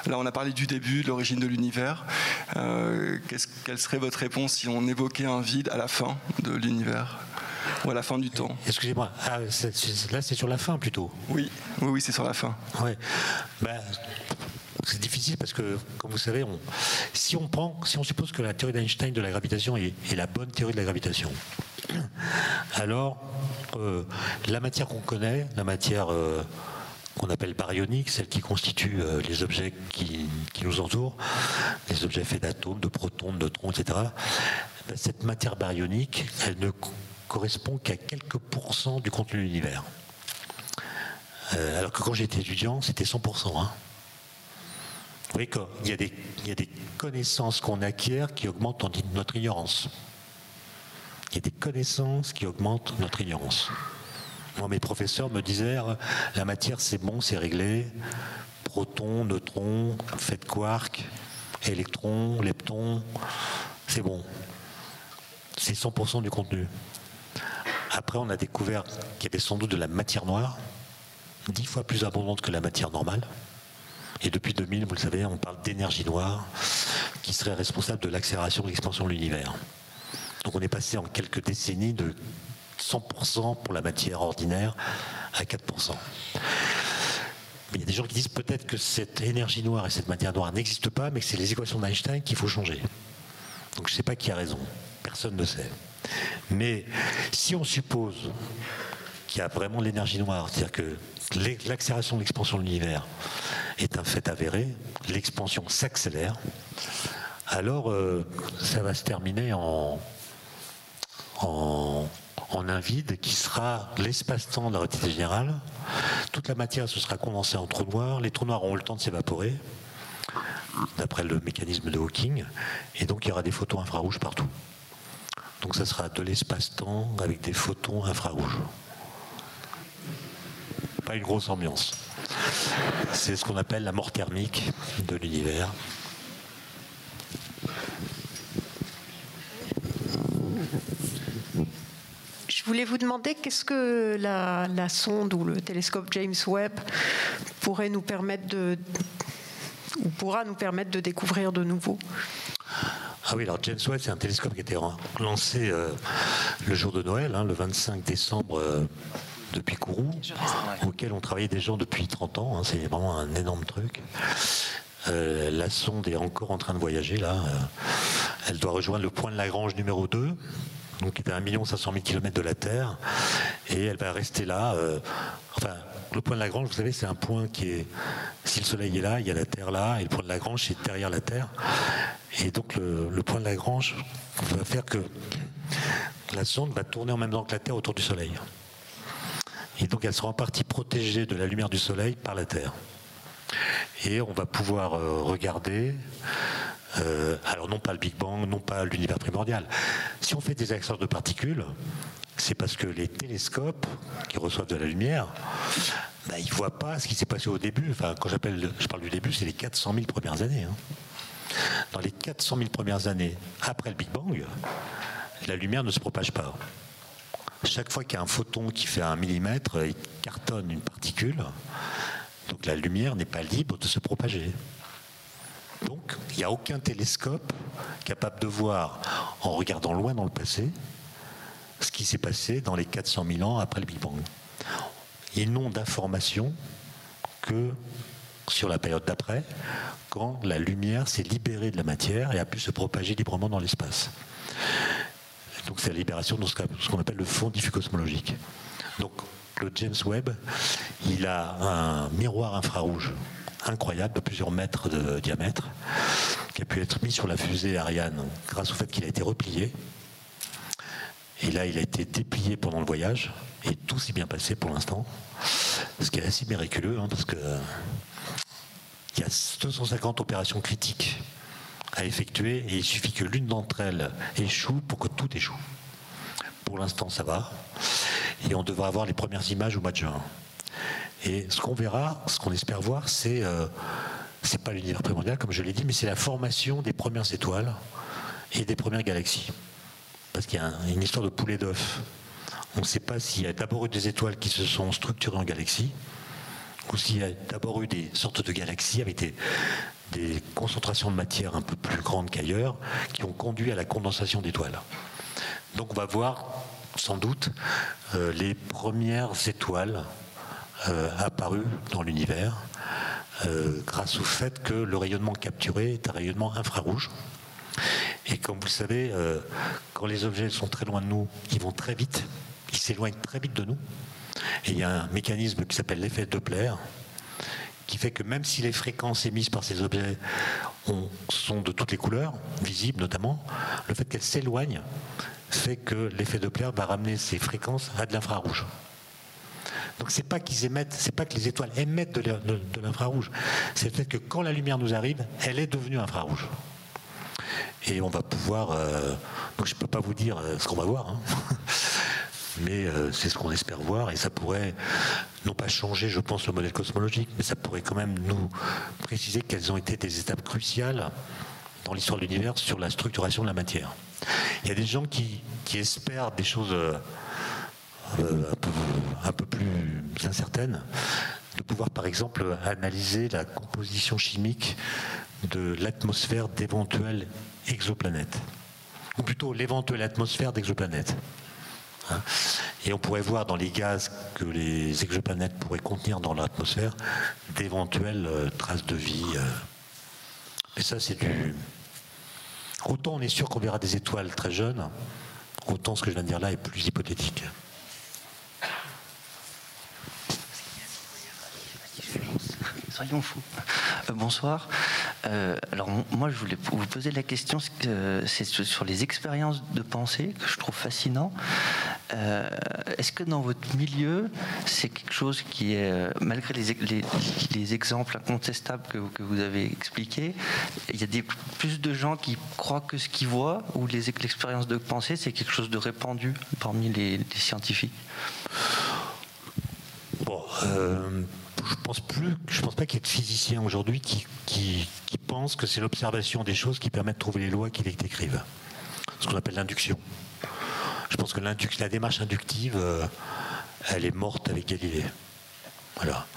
Là, on a parlé du début, de l'origine de l'univers. Euh, quelle serait votre réponse si on évoquait un vide à la fin de l'univers? Ou à la fin du temps Excusez-moi, ah, là c'est sur la fin plutôt. Oui, oui, oui c'est sur la fin. Ouais. Ben, c'est difficile parce que, comme vous savez, si on prend, si on suppose que la théorie d'Einstein de la gravitation est, la bonne théorie de la gravitation, alors euh, la matière qu'on connaît, la matière euh, qu'on appelle baryonique, celle qui constitue euh, les objets qui, nous entourent, les objets faits d'atomes, de protons, de neutrons, etc. Ben, cette matière baryonique, elle ne correspond qu'à quelques pourcents du contenu de l'univers. alors que quand j'étais étudiant, c'était 100%. Hein. Vous voyez qu'il y, a des, y a des connaissances qu'on acquiert qui augmentent notre ignorance. Il y a des connaissances qui augmentent notre ignorance. Moi, mes professeurs me disaient, la matière, c'est bon, c'est réglé. Protons, neutrons, fait de quark, électrons, leptons, c'est bon. C'est 100% du contenu. Après, on a découvert qu'il y avait sans doute de la matière noire, dix fois plus abondante que la matière normale. Et depuis 2000, vous le savez, on parle d'énergie noire qui serait responsable de l'accélération de l'expansion de l'univers. Donc on est passé en quelques décennies de 100% pour la matière ordinaire à 4%. Mais il y a des gens qui disent peut-être que cette énergie noire et cette matière noire n'existent pas, mais que c'est les équations d'Einstein qu'il faut changer. Donc je ne sais pas qui a raison. Personne ne sait. Mais si on suppose qu'il y a vraiment l'énergie noire, c'est-à-dire que l'accélération de l'expansion de l'univers est un fait avéré, l'expansion s'accélère, alors euh, ça va se terminer en, en, un vide qui sera l'espace-temps de la relativité générale. Toute la matière se sera condensée en trous noirs, les trous noirs auront le temps de s'évaporer, d'après le mécanisme de Hawking, et donc il y aura des photons infrarouges partout. Donc ça sera de l'espace-temps avec des photons infrarouges. Pas une grosse ambiance. C'est ce qu'on appelle la mort thermique de l'univers. Je voulais vous demander qu'est-ce que la, sonde ou le télescope James Webb pourrait nous permettre de ou pourra nous permettre de découvrir de nouveau. Ah oui, alors James Webb, c'est un télescope qui a été lancé euh, le jour de Noël, hein, le 25 décembre euh, depuis Kourou, auquel on travaillait des gens depuis 30 ans. Hein, c'est vraiment un énorme truc. Euh, la sonde est encore en train de voyager là. elle doit rejoindre le point de Lagrange numéro 2, donc qui est à 1 500 000 km de la Terre, et elle va rester là. enfin, le point de Lagrange, vous savez, c'est un point qui est. Si le Soleil est là, il y a la Terre là, et le point de Lagrange, c'est derrière la Terre. Et donc, le, point de Lagrange va faire que la sonde va tourner en même temps que la Terre autour du Soleil. Et donc, elle sera en partie protégée de la lumière du Soleil par la Terre. Et on va pouvoir euh, regarder. Euh, alors non pas le Big Bang, non pas l'univers primordial. Si on fait des accélérateurs de particules, c'est parce que les télescopes qui reçoivent de la lumière, bah, ils ne voient pas ce qui s'est passé au début. Enfin, quand je parle du début, c'est les 400 000 premières années. Hein. Dans les 400 000 premières années après le Big Bang, la lumière ne se propage pas. Chaque fois qu'il y a un photon qui fait un millimètre, il cartonne une particule. Donc la lumière n'est pas libre de se propager. Donc il n'y a aucun télescope capable de voir, en regardant loin dans le passé, ce qui s'est passé dans les 400 000 ans après le Big Bang. Ils n'ont d'informations que sur la période d'après, quand la lumière s'est libérée de la matière et a pu se propager librement dans l'espace. Donc c'est la libération de ce qu'on appelle le fond diffus-cosmologique. Donc le James Webb, il a un miroir infrarouge incroyable de plusieurs mètres de diamètre qui a pu être mis sur la fusée Ariane grâce au fait qu'il a été replié et là, il a été déplié pendant le voyage, et tout s'est bien passé pour l'instant. Ce qui est assez miraculeux, hein, parce que il y a 250 opérations critiques à effectuer, et il suffit que l'une d'entre elles échoue pour que tout échoue. Pour l'instant, ça va, et on devrait avoir les premières images au mois de juin. Et ce qu'on verra, ce qu'on espère voir, c'est euh, c'est pas l'univers primordial, comme je l'ai dit, mais c'est la formation des premières étoiles et des premières galaxies parce qu'il y a une histoire de poulet d'œuf. On ne sait pas s'il y a d'abord eu des étoiles qui se sont structurées en galaxies, ou s'il y a d'abord eu des sortes de galaxies avec des, concentrations de matière un peu plus grandes qu'ailleurs, qui ont conduit à la condensation d'étoiles. Donc on va voir sans doute euh, les premières étoiles euh, apparues dans l'univers, euh, grâce au fait que le rayonnement capturé est un rayonnement infrarouge. Et comme vous le savez, euh, quand les objets sont très loin de nous, ils vont très vite, ils s'éloignent très vite de nous. Et il y a un mécanisme qui s'appelle l'effet Doppler, qui fait que même si les fréquences émises par ces objets sont de toutes les couleurs, visibles notamment, le fait qu'elles s'éloignent fait que l'effet Doppler va ramener ces fréquences à de l'infrarouge. Donc c'est pas qu'ils émettent, c'est pas que les étoiles émettent de l'infrarouge, c'est fait que quand la lumière nous arrive, elle est devenue infrarouge et on va pouvoir euh, Donc je peux pas vous dire ce qu'on va voir. Hein. *laughs* mais c'est ce qu'on espère voir et ça pourrait non pas changer, je pense, le modèle cosmologique, mais ça pourrait quand même nous préciser quelles ont été des étapes cruciales dans l'histoire de l'univers sur la structuration de la matière. Il y a des gens qui, espèrent des choses euh, un, peu, un, peu, plus incertaines, de pouvoir par exemple analyser la composition chimique de l'atmosphère d'éventuelles exoplanètes, ou plutôt l'éventuelle atmosphère d'exoplanètes. Hein. Et on pourrait voir dans les gaz que les exoplanètes pourraient contenir dans l'atmosphère d'éventuelles euh, traces de vie. Euh. Mais ça, c'est du. Autant on est sûr qu'on verra des étoiles très jeunes, autant ce que je viens de dire là est plus hypothétique. Soyons fous. Euh, bonsoir. Euh, alors moi, je voulais vous poser la question, sur les expériences de pensée que je trouve fascinant. Euh, est-ce que dans votre milieu, c'est quelque chose qui est, malgré les, exemples incontestables que, vous avez expliqués, il y a des, plus de gens qui croient que ce qu'ils voient ou l'expérience de pensée, c'est quelque chose de répandu parmi les, scientifiques? Bon, je pense plus, je pense pas qu'il y ait de physiciens aujourd'hui qui, qui, pensent que c'est l'observation des choses qui permet de trouver les lois qui les décrivent. Ce qu'on appelle l'induction. Je pense que la démarche inductive, euh, elle est morte avec Galilée. Voilà.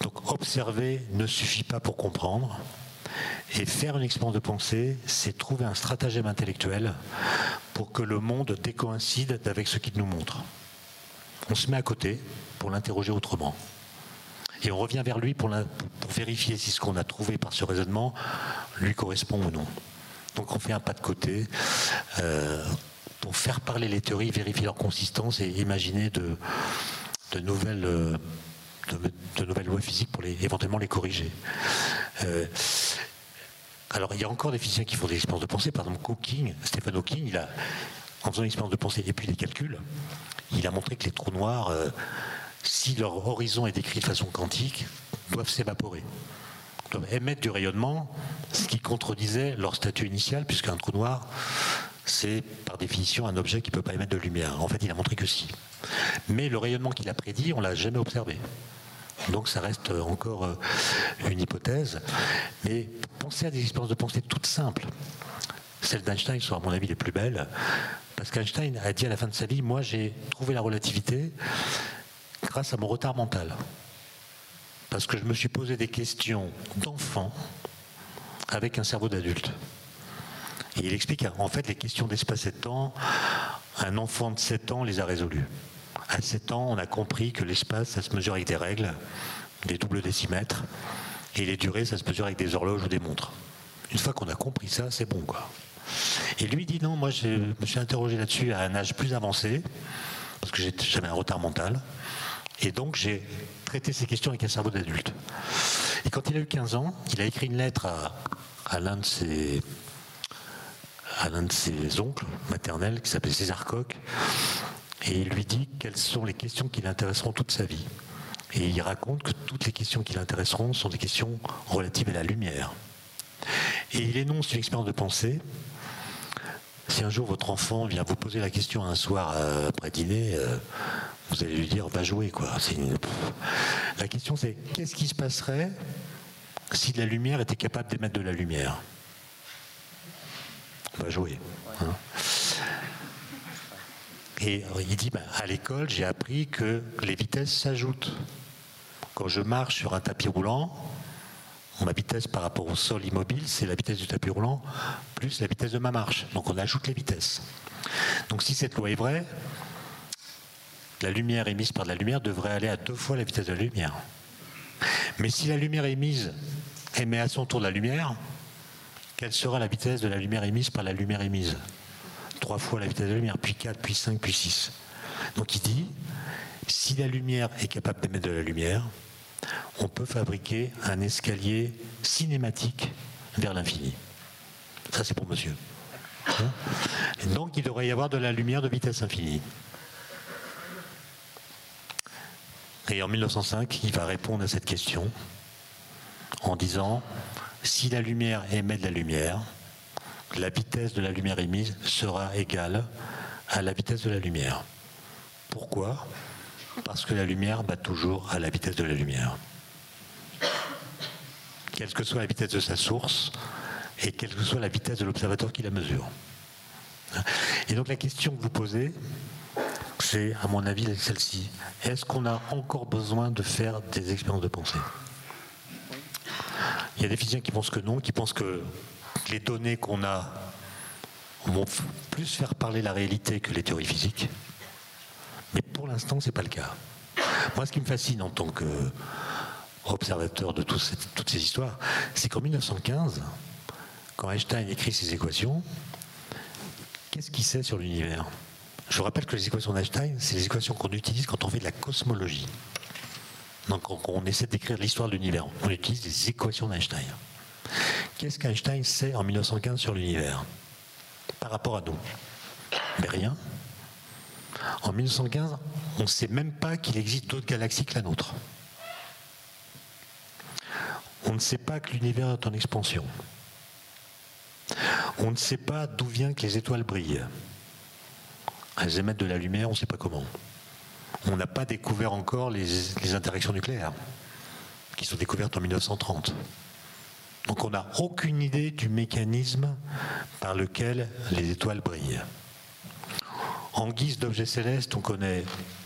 Donc observer ne suffit pas pour comprendre. Et faire une expérience de pensée, c'est trouver un stratagème intellectuel pour que le monde décoïncide avec ce qu'il nous montre. On se met à côté pour l'interroger autrement et on revient vers lui pour, vérifier si ce qu'on a trouvé par ce raisonnement lui correspond ou non. Donc on fait un pas de côté euh, pour faire parler les théories, vérifier leur consistance et imaginer de, nouvelles, euh, nouvelles lois physiques pour éventuellement les corriger. Euh, alors il y a encore des physiciens qui font des expériences de pensée, par exemple Hawking, Stephen Hawking, il a, en faisant une expérience de pensée et puis des calculs, il a montré que les trous noirs si leur horizon est décrit de façon quantique, doivent s'évaporer, doivent émettre du rayonnement, ce qui contredisait leur statut initial, puisqu'un trou noir, c'est par définition un objet qui ne peut pas émettre de lumière. En fait, il a montré que si. Mais le rayonnement qu'il a prédit, on l'a jamais observé. Donc ça reste encore euh, une hypothèse. Mais pensez à des expériences de pensée toutes simples. Celles d'Einstein sont à mon avis les plus belles. Parce qu'Einstein a dit à la fin de sa vie, moi j'ai trouvé la relativité, grâce à mon retard mental. Parce que je me suis posé des questions d'enfant avec un cerveau d'adulte. Et il explique en fait les questions d'espace et de temps, un enfant de 7 ans les a résolues. À 7 ans, on a compris que l'espace, ça se mesure avec des règles, des doubles décimètres, et les durées, ça se mesure avec des horloges ou des montres. Une fois qu'on a compris ça, c'est bon, quoi. Et lui dit non, moi je me suis interrogé là-dessus à un âge plus avancé, parce que j'avais un retard mental. Et donc j'ai traité ces questions avec un cerveau d'adulte. Et quand il a eu 15 ans, il a écrit une lettre à, l'un de ses l'un de ses oncles maternels qui s'appelait César Coq et il lui dit quelles sont les questions qui l'intéresseront toute sa vie. Et il raconte que toutes les questions qui l'intéresseront sont des questions relatives à la lumière. Et il énonce une expérience de pensée. Si un jour votre enfant vient vous poser la question un soir euh, après dîner, euh, vous allez lui dire va jouer quoi. La question c'est qu'est-ce qui se passerait si la lumière était capable d'émettre de la lumière? Va jouer. Hein. Et il dit bah, à l'école j'ai appris que les vitesses s'ajoutent. Quand je marche sur un tapis roulant, ma vitesse par rapport au sol immobile, c'est la vitesse du tapis roulant plus la vitesse de ma marche. Donc on ajoute les vitesses. Donc si cette loi est vraie, la lumière émise par la lumière devrait aller à deux fois la vitesse de la lumière. Mais si la lumière émise émet à son tour la lumière, quelle sera la vitesse de la lumière émise par la lumière émise? Trois fois la vitesse de la lumière, puis quatre, puis cinq, puis six. Donc il dit, si la lumière est capable d'émettre de la lumière, on peut fabriquer un escalier cinématique vers l'infini. Ça c'est pour monsieur. Hein? Donc il devrait y avoir de la lumière de vitesse infinie. Et en 1905, il va répondre à cette question en disant si la lumière émet de la lumière, la vitesse de la lumière émise sera égale à la vitesse de la lumière. Pourquoi? Parce que la lumière bat toujours à la vitesse de la lumière. Quelle que soit la vitesse de sa source et quelle que soit la vitesse de l'observateur qui la mesure. Et donc la question que vous posez, c'est à mon avis celle-ci. Est-ce qu'on a encore besoin de faire des expériences de pensée? Il y a des physiciens qui pensent que non, qui pensent que les données qu'on a vont plus faire parler la réalité que les théories physiques. Mais pour l'instant, ce n'est pas le cas. Moi, ce qui me fascine en tant qu'observateur de toutes ces histoires, c'est qu'en 1915, quand Einstein écrit ses équations, qu'est-ce qu'il sait sur l'univers? Je vous rappelle que les équations d'Einstein, c'est les équations qu'on utilise quand on fait de la cosmologie. Donc, quand on essaie d'écrire l'histoire de l'univers, on utilise des équations d'Einstein. Qu'est-ce qu'Einstein sait en 1915 sur l'univers? Par rapport à nous rien. En 1915, on ne sait même pas qu'il existe d'autres galaxies que la nôtre. On ne sait pas que l'univers est en expansion. On ne sait pas d'où vient que les étoiles brillent. Elles émettent de la lumière, on ne sait pas comment. On n'a pas découvert encore les, les, interactions nucléaires, qui sont découvertes en 1930. Donc on n'a aucune idée du mécanisme par lequel les étoiles brillent. En guise d'objets célestes, on connaît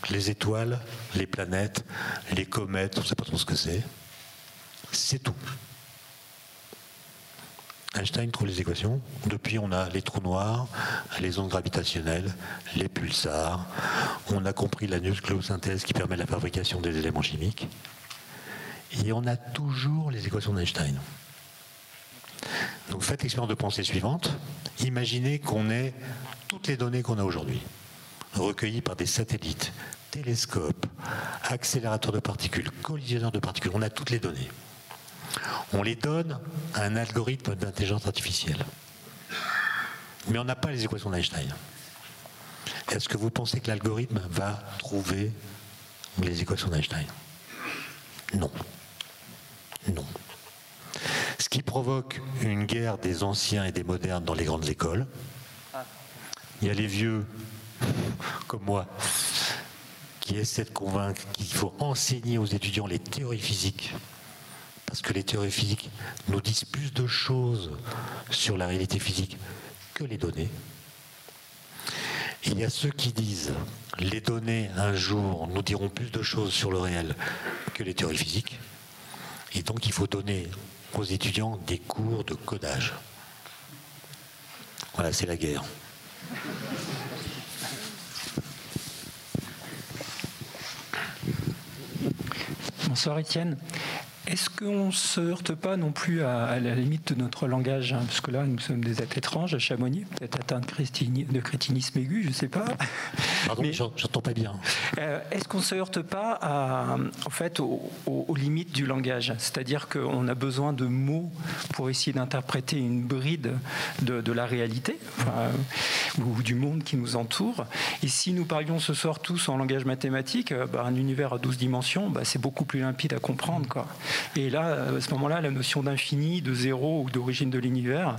les étoiles, les planètes, les comètes, on ne sait pas trop ce que c'est. C'est tout. Einstein trouve les équations. Depuis, on a les trous noirs, les ondes gravitationnelles, les pulsars. On a compris la nucléosynthèse qui permet la fabrication des éléments chimiques. Et on a toujours les équations d'Einstein. Donc faites l'expérience de pensée suivante. Imaginez qu'on ait toutes les données qu'on a aujourd'hui, recueillies par des satellites, télescopes, accélérateurs de particules, collisionneurs de particules. On a toutes les données on les donne à un algorithme d'intelligence artificielle. Mais on n'a pas les équations d'Einstein. Est-ce que vous pensez que l'algorithme va trouver les équations d'Einstein? Non. Non. Ce qui provoque une guerre des anciens et des modernes dans les grandes écoles. Il y a les vieux, *laughs* comme moi, qui essaient de convaincre qu'il faut enseigner aux étudiants les théories physiques parce que les théories physiques nous disent plus de choses sur la réalité physique que les données. Il y a ceux qui disent les données un jour nous diront plus de choses sur le réel que les théories physiques. Et donc il faut donner aux étudiants des cours de codage. Voilà, c'est la guerre. Bonsoir Étienne. Est-ce qu'on ne se heurte pas non plus à, la limite de notre langage hein, Parce que là, nous sommes des êtres étranges à Chamonix, peut-être atteints de, crétinisme aigu, je ne sais pas. Pardon, j'entends pas bien. Euh, est-ce qu'on ne se heurte pas à, en fait, aux, limites du langage? C'est-à-dire qu'on a besoin de mots pour essayer d'interpréter une bride de, la réalité ou du monde qui nous entoure. Et si nous parlions ce soir tous en langage mathématique, euh, bah, un univers à 12 dimensions, bah, c'est beaucoup plus limpide à comprendre. Quoi. Et là, à ce moment-là, la notion d'infini, de zéro ou d'origine de l'univers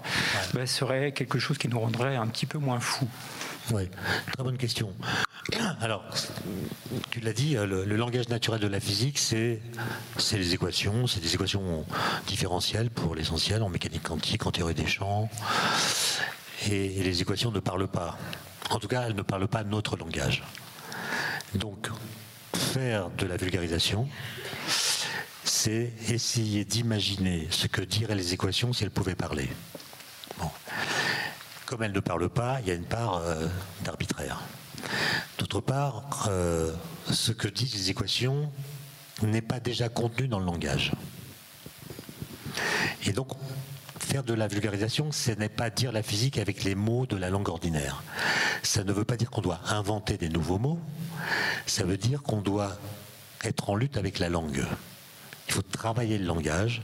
bah, serait quelque chose qui nous rendrait un petit peu moins fous. Oui, très bonne question. Alors, tu l'as dit, le, langage naturel de la physique, c'est les équations, c'est des équations différentielles pour l'essentiel, en mécanique quantique, en théorie des champs. Et, et les équations ne parlent pas. En tout cas, elles ne parlent pas notre langage. Donc, faire de la vulgarisation, essayer d'imaginer ce que diraient les équations si elles pouvaient parler. Comme elles ne parlent pas, il y a une part euh, d'arbitraire. D'autre part, euh, ce que disent les équations n'est pas déjà contenu dans le langage. Et donc, faire de la vulgarisation, ce n'est pas dire la physique avec les mots de la langue ordinaire. Ça ne veut pas dire qu'on doit inventer des nouveaux mots, ça veut dire qu'on doit être en lutte avec la langue. Il faut travailler le langage.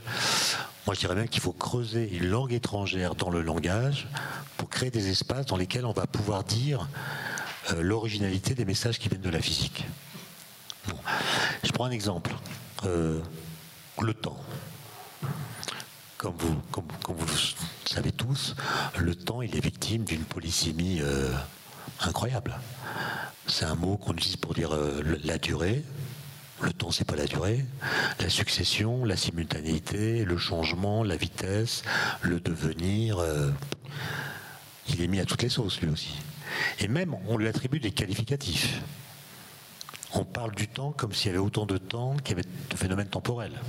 Moi, je dirais même qu'il faut creuser une langue étrangère dans le langage pour créer des espaces dans lesquels on va pouvoir dire euh, l'originalité des messages qui viennent de la physique. Je prends un exemple. Euh, le temps. comme vous, le savez tous, le temps, il est victime d'une polysémie euh, incroyable. C'est un mot qu'on utilise pour dire la durée. Le temps, c'est pas la durée. La succession, la simultanéité, le changement, la vitesse, le devenir. Euh, il est mis à toutes les sauces, lui aussi. Et même, on lui attribue des qualificatifs. On parle du temps comme s'il y avait autant de temps qu'il y avait de phénomènes temporels.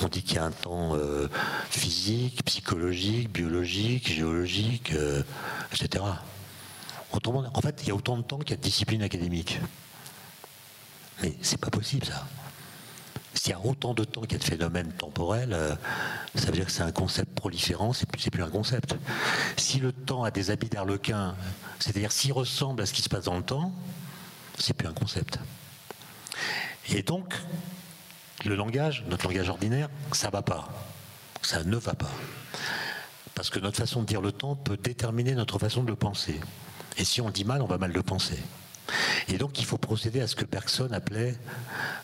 On dit qu'il y a un temps euh, physique, psychologique, biologique, géologique, euh, etc. en fait, il y a autant de temps qu'il y a de disciplines académiques. Mais c'est pas possible ça. S'il y a autant de temps qu'il y a de phénomènes temporels, euh, ça veut dire que c'est un concept proliférant, c'est plus, plus un concept. Si le temps a des habits d'arlequin, c'est-à-dire s'il ressemble à ce qui se passe dans le temps, c'est plus un concept. Et donc, le langage, notre langage ordinaire, ça va pas. Ça ne va pas. Parce que notre façon de dire le temps peut déterminer notre façon de le penser. Et si on dit mal, on va mal le penser. Et donc il faut procéder à ce que Bergson appelait,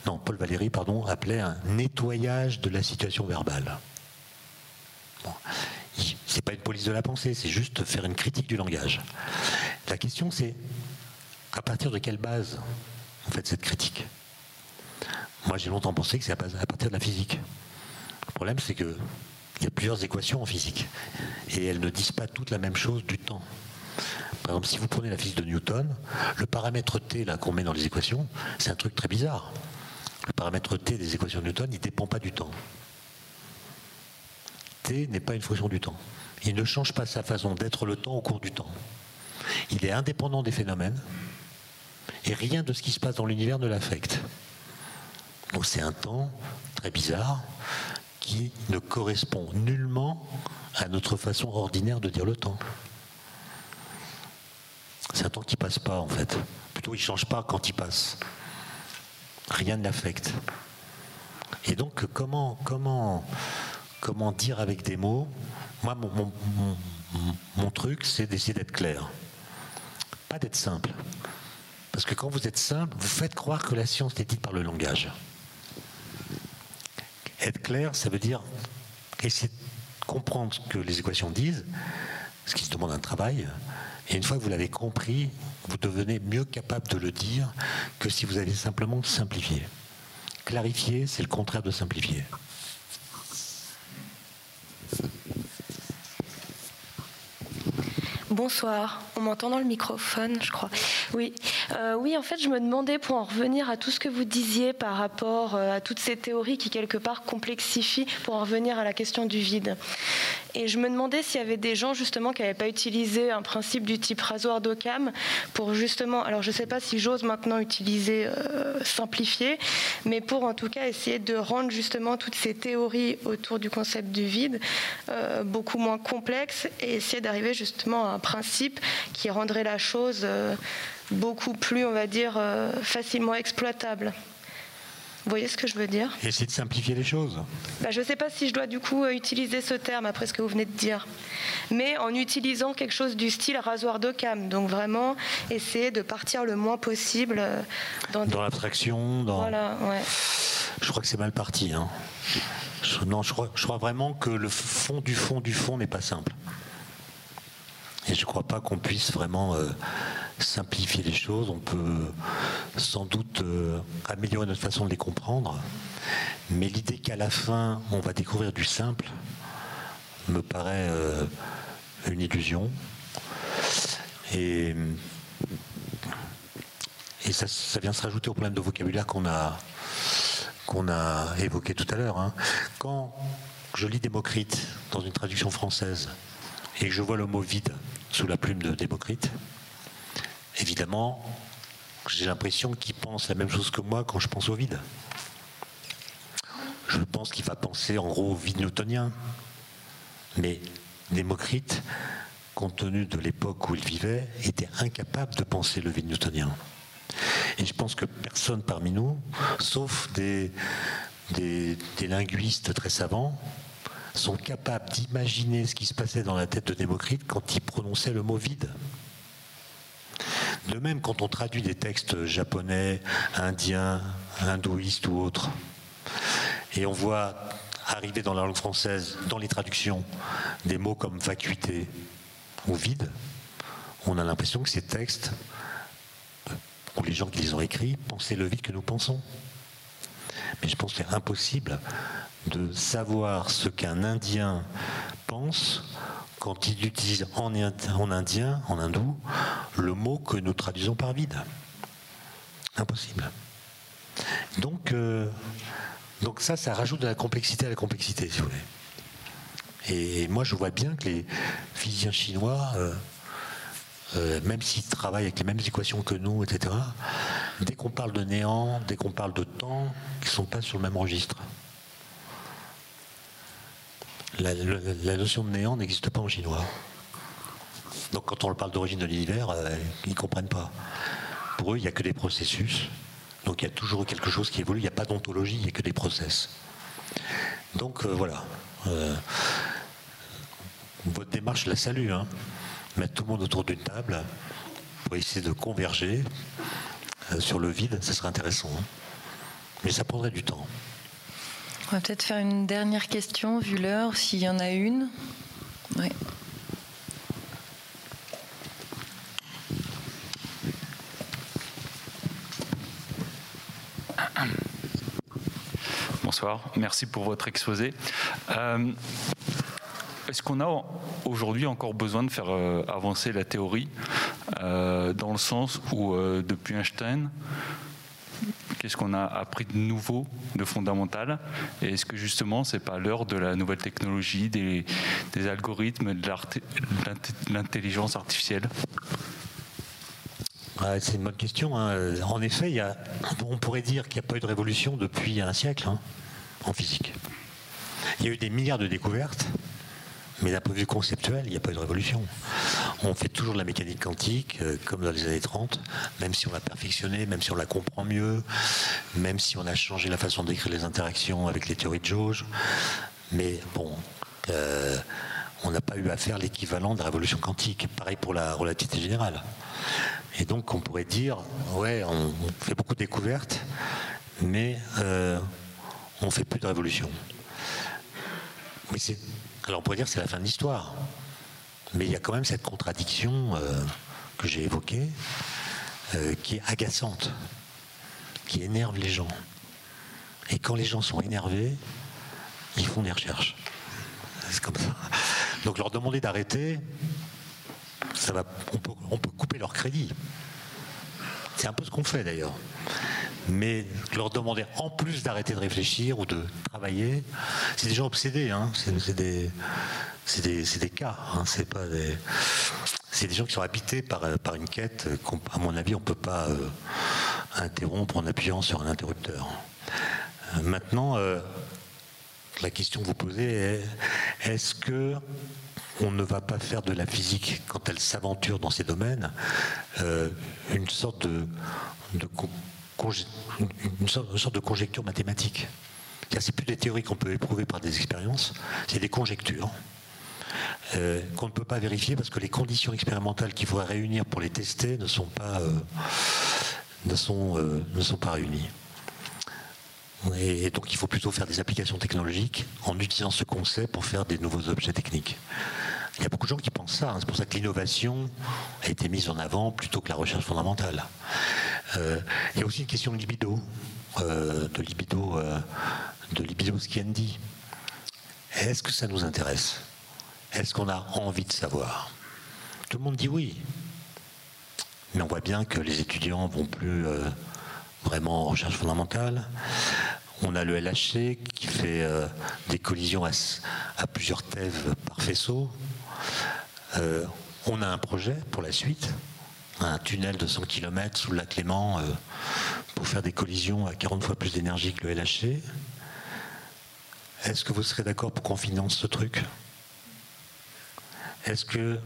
non, Paul Valéry, pardon, appelait un nettoyage de la situation verbale. Bon. C'est pas une police de la pensée, c'est juste faire une critique du langage. La question c'est à partir de quelle base vous faites cette critique moi, j'ai longtemps pensé que c'est à partir de la physique. Le problème, c'est qu'il y a plusieurs équations en physique. Et elles ne disent pas toutes la même chose du temps. Par exemple, si vous prenez la physique de Newton, le paramètre t qu'on met dans les équations, c'est un truc très bizarre. Le paramètre t des équations de Newton, il ne dépend pas du temps. t n'est pas une fonction du temps. Il ne change pas sa façon d'être le temps au cours du temps. Il est indépendant des phénomènes et rien de ce qui se passe dans l'univers ne l'affecte. Donc c'est un temps très bizarre qui ne correspond nullement à notre façon ordinaire de dire le temps. C'est un temps qui passe pas en fait. Plutôt il change pas quand il passe. Rien ne l'affecte. Et donc comment comment comment dire avec des mots? Moi mon, mon truc c'est d'essayer d'être clair, pas d'être simple. Parce que quand vous êtes simple, vous faites croire que la science est dite par le langage. Être clair, ça veut dire essayer de comprendre ce que les équations disent, ce qui se demande un travail. Et une fois que vous l'avez compris, vous devenez mieux capable de le dire que si vous avez simplement simplifié. Clarifier, c'est le contraire de simplifier. Bonsoir, on m'entend dans le microphone, je crois. Oui, euh, oui, en fait, je me demandais pour en revenir à tout ce que vous disiez par rapport euh, à toutes ces théories qui quelque part complexifient, pour en revenir à la question du vide. Et je me demandais s'il y avait des gens justement qui n'avaient pas utilisé un principe du type rasoir d'Occam pour justement, alors je ne sais pas si j'ose maintenant utiliser euh, simplifier, mais pour en tout cas essayer de rendre justement toutes ces théories autour du concept du vide euh, beaucoup moins complexes et essayer d'arriver justement à un principe qui rendrait la chose beaucoup plus, on va dire, facilement exploitable. Vous voyez ce que je veux dire? Essayer de simplifier les choses. Bah, je ne sais pas si je dois du coup euh, utiliser ce terme après ce que vous venez de dire. Mais en utilisant quelque chose du style rasoir de cam. Donc vraiment essayer de partir le moins possible euh, dans, l'abstraction. Dans... Voilà, ouais. Je crois que c'est mal parti. Hein. non, je crois, je crois vraiment que le fond du fond du fond n'est pas simple. Et je ne crois pas qu'on puisse vraiment euh, simplifier les choses. On peut sans doute euh, améliorer notre façon de les comprendre. Mais l'idée qu'à la fin, on va découvrir du simple me paraît euh, une illusion. Et, ça, vient se rajouter au problème de vocabulaire qu'on a, a évoqué tout à l'heure. Hein. Quand je lis Démocrite dans une traduction française et que je vois le mot vide sous la plume de Démocrite, évidemment, j'ai l'impression qu'il pense la même chose que moi quand je pense au vide. Je pense qu'il va penser en gros au vide newtonien. Mais Démocrite, compte tenu de l'époque où il vivait, était incapable de penser le vide newtonien. Et je pense que personne parmi nous, sauf des, linguistes très savants, sont capables d'imaginer ce qui se passait dans la tête de Démocrite quand il prononçait le mot vide. De même, quand on traduit des textes japonais, indiens, hindouistes ou autres, et on voit arriver dans la langue française, dans les traductions, des mots comme vacuité ou vide, on a l'impression que ces textes, ou les gens qui les ont écrits, pensaient le vide que nous pensons. Mais je pense que c'est impossible de savoir ce qu'un Indien pense quand il utilise en, indien, en hindou, le mot que nous traduisons par vide. Impossible. Donc, euh, donc ça, ça rajoute de la complexité à la complexité, si vous voulez. Et moi, je vois bien que les physiciens chinois, euh, euh, même s'ils travaillent avec les mêmes équations que nous, etc., dès qu'on parle de néant, dès qu'on parle de temps, ils ne sont pas sur le même registre. La, notion de néant n'existe pas en chinois. Donc quand on parle d'origine de l'univers, euh, ils ne comprennent pas. Pour eux, il n'y a que des processus. Donc il y a toujours quelque chose qui évolue. Il n'y a pas d'ontologie, il n'y a que des process. Donc voilà votre démarche, la salue. Hein. Mettre tout le monde autour d'une table pour essayer de converger euh, sur le vide, ça serait intéressant. Hein. Mais ça prendrait du temps. On va peut-être faire une dernière question, vu l'heure, s'il y en a une. Oui. Bonsoir, merci pour votre exposé. Euh, est-ce qu'on a aujourd'hui encore besoin de faire euh, avancer la théorie euh, dans le sens où depuis Einstein, qu'est-ce qu'on a appris de nouveau, de fondamental? Et est-ce que justement, c'est pas l'heure de la nouvelle technologie, des, algorithmes, de l'intelligence artificielle? C'est une bonne question. Hein. En effet, on pourrait dire qu'il n'y a pas eu de révolution depuis un siècle hein, en physique. Il y a eu des milliards de découvertes, mais d'un point de vue conceptuel, il n'y a pas eu de révolution. On fait toujours de la mécanique quantique, euh, comme dans les années 30, même si on l'a perfectionné, même si on la comprend mieux, même si on a changé la façon d'écrire les interactions avec les théories de jauge. Mais bon, euh, on n'a pas eu à faire l'équivalent de la révolution quantique. Pareil pour la relativité générale. Et donc on pourrait dire, ouais, on, fait beaucoup de découvertes, mais euh, on ne fait plus de révolution. Mais c'est alors on pourrait dire que c'est la fin de l'histoire. Mais il y a quand même cette contradiction euh, que j'ai évoquée, euh, qui est agaçante, qui énerve les gens. Et quand les gens sont énervés, ils font des recherches. C'est comme ça. Donc leur demander d'arrêter, ça va, on peut couper leur crédit. C'est un peu ce qu'on fait d'ailleurs mais leur demander en plus d'arrêter de réfléchir ou de travailler, c'est des gens obsédés, hein. c'est des, des, cas, hein. c'est pas des, c'est des gens qui sont habités par, une quête qu'à mon avis on ne peut pas euh, interrompre en appuyant sur un interrupteur. Euh, maintenant, euh, la question que vous posez est est-ce que on ne va pas faire de la physique, quand elle s'aventure dans ces domaines, une sorte de, de une sorte de conjecture mathématique? C'est plus des théories qu'on peut éprouver par des expériences, c'est des conjectures euh, qu'on ne peut pas vérifier parce que les conditions expérimentales qu'il faudrait réunir pour les tester ne sont pas, euh, ne sont, euh, ne sont pas réunies. Et, donc il faut plutôt faire des applications technologiques en utilisant ce concept pour faire des nouveaux objets techniques. Il y a beaucoup de gens qui pensent ça. Hein. C'est pour ça que l'innovation a été mise en avant plutôt que la recherche fondamentale. Il y a aussi une question de libido, de libido, euh, de libido. Est-ce que ça nous intéresse? Est-ce qu'on a envie de savoir? Tout le monde dit oui. Mais on voit bien que les étudiants vont plus vraiment en recherche fondamentale. On a le LHC qui fait des collisions à, plusieurs thèves par faisceau. on a un projet pour la suite un tunnel de 100 km sous le lac Léman euh, pour faire des collisions à 40 fois plus d'énergie que le LHC. Est-ce que vous serez d'accord pour qu'on finance ce truc? Est-ce que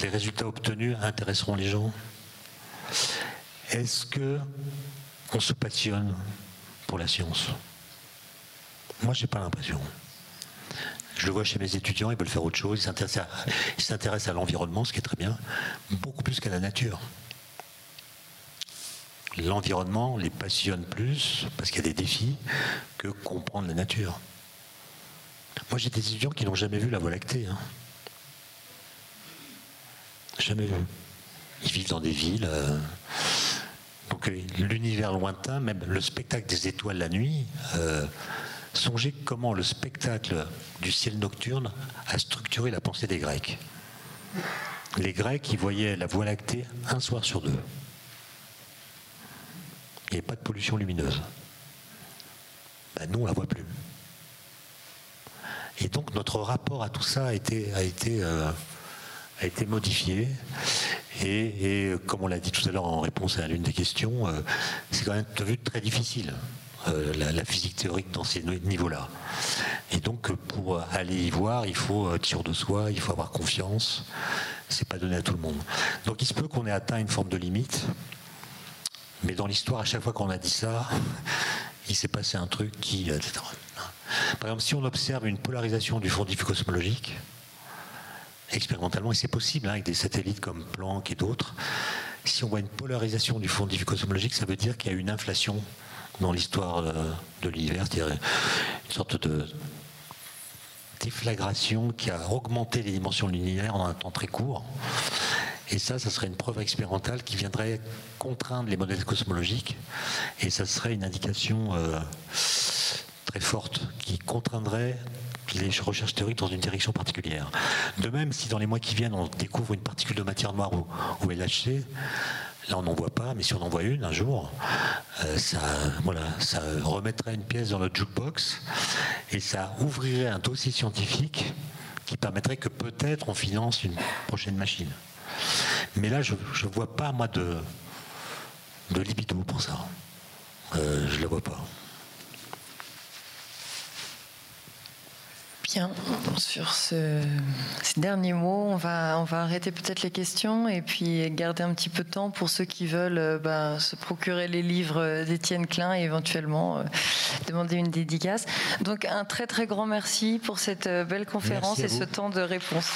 les résultats obtenus intéresseront les gens? Est-ce que on se passionne pour la science? Moi, j'ai pas l'impression. Je le vois chez mes étudiants, ils veulent faire autre chose, ils s'intéressent à, l'environnement, ce qui est très bien, beaucoup plus qu'à la nature. L'environnement les passionne plus, parce qu'il y a des défis, que comprendre la nature. Moi, j'ai des étudiants qui n'ont jamais vu la Voie lactée. Hein. Jamais vu. Ils vivent dans des villes. Euh, donc euh, l'univers lointain, même le spectacle des étoiles la nuit, euh, songez comment le spectacle du ciel nocturne a structuré la pensée des Grecs. Les Grecs, ils voyaient la Voie lactée un soir sur deux. Il n'y avait pas de pollution lumineuse. Ben, nous, on ne la voit plus. Et donc notre rapport à tout ça a été, a été modifié. Et, comme on l'a dit tout à l'heure en réponse à l'une des questions, euh, c'est quand même devenu très difficile. Euh, la, physique théorique dans ces niveaux-là. Et donc, pour aller y voir, il faut tir de soi, il faut avoir confiance. C'est pas donné à tout le monde. Donc, il se peut qu'on ait atteint une forme de limite. Mais dans l'histoire, à chaque fois qu'on a dit ça, *laughs* il s'est passé un truc qui. Par exemple, si on observe une polarisation du fond cosmologique, expérimentalement, et c'est possible hein, avec des satellites comme Planck et d'autres, si on voit une polarisation du fond cosmologique, ça veut dire qu'il y a une inflation dans l'histoire de, l'univers, c'est-à-dire une sorte de déflagration qui a augmenté les dimensions de l'univers en un temps très court. Et ça, ça serait une preuve expérimentale qui viendrait contraindre les modèles cosmologiques, et ça serait une indication euh, très forte qui contraindrait les recherches théoriques dans une direction particulière. De même, si dans les mois qui viennent, on découvre une particule de matière noire ou, LHC, là on n'en voit pas, mais si on en voit une un jour, euh, ça, voilà, ça remettrait une pièce dans notre jukebox et ça ouvrirait un dossier scientifique qui permettrait que peut-être on finance une prochaine machine. Mais là, je ne vois pas, moi, de, de libido pour ça. Euh, je ne le vois pas. Sur ce, ces derniers mots, on va, on va arrêter peut-être les questions et puis garder un petit peu de temps pour ceux qui veulent euh, bah, se procurer les livres d'Étienne Klein et éventuellement euh, demander une dédicace. Donc un très très grand merci pour cette belle conférence et ce temps de réponse.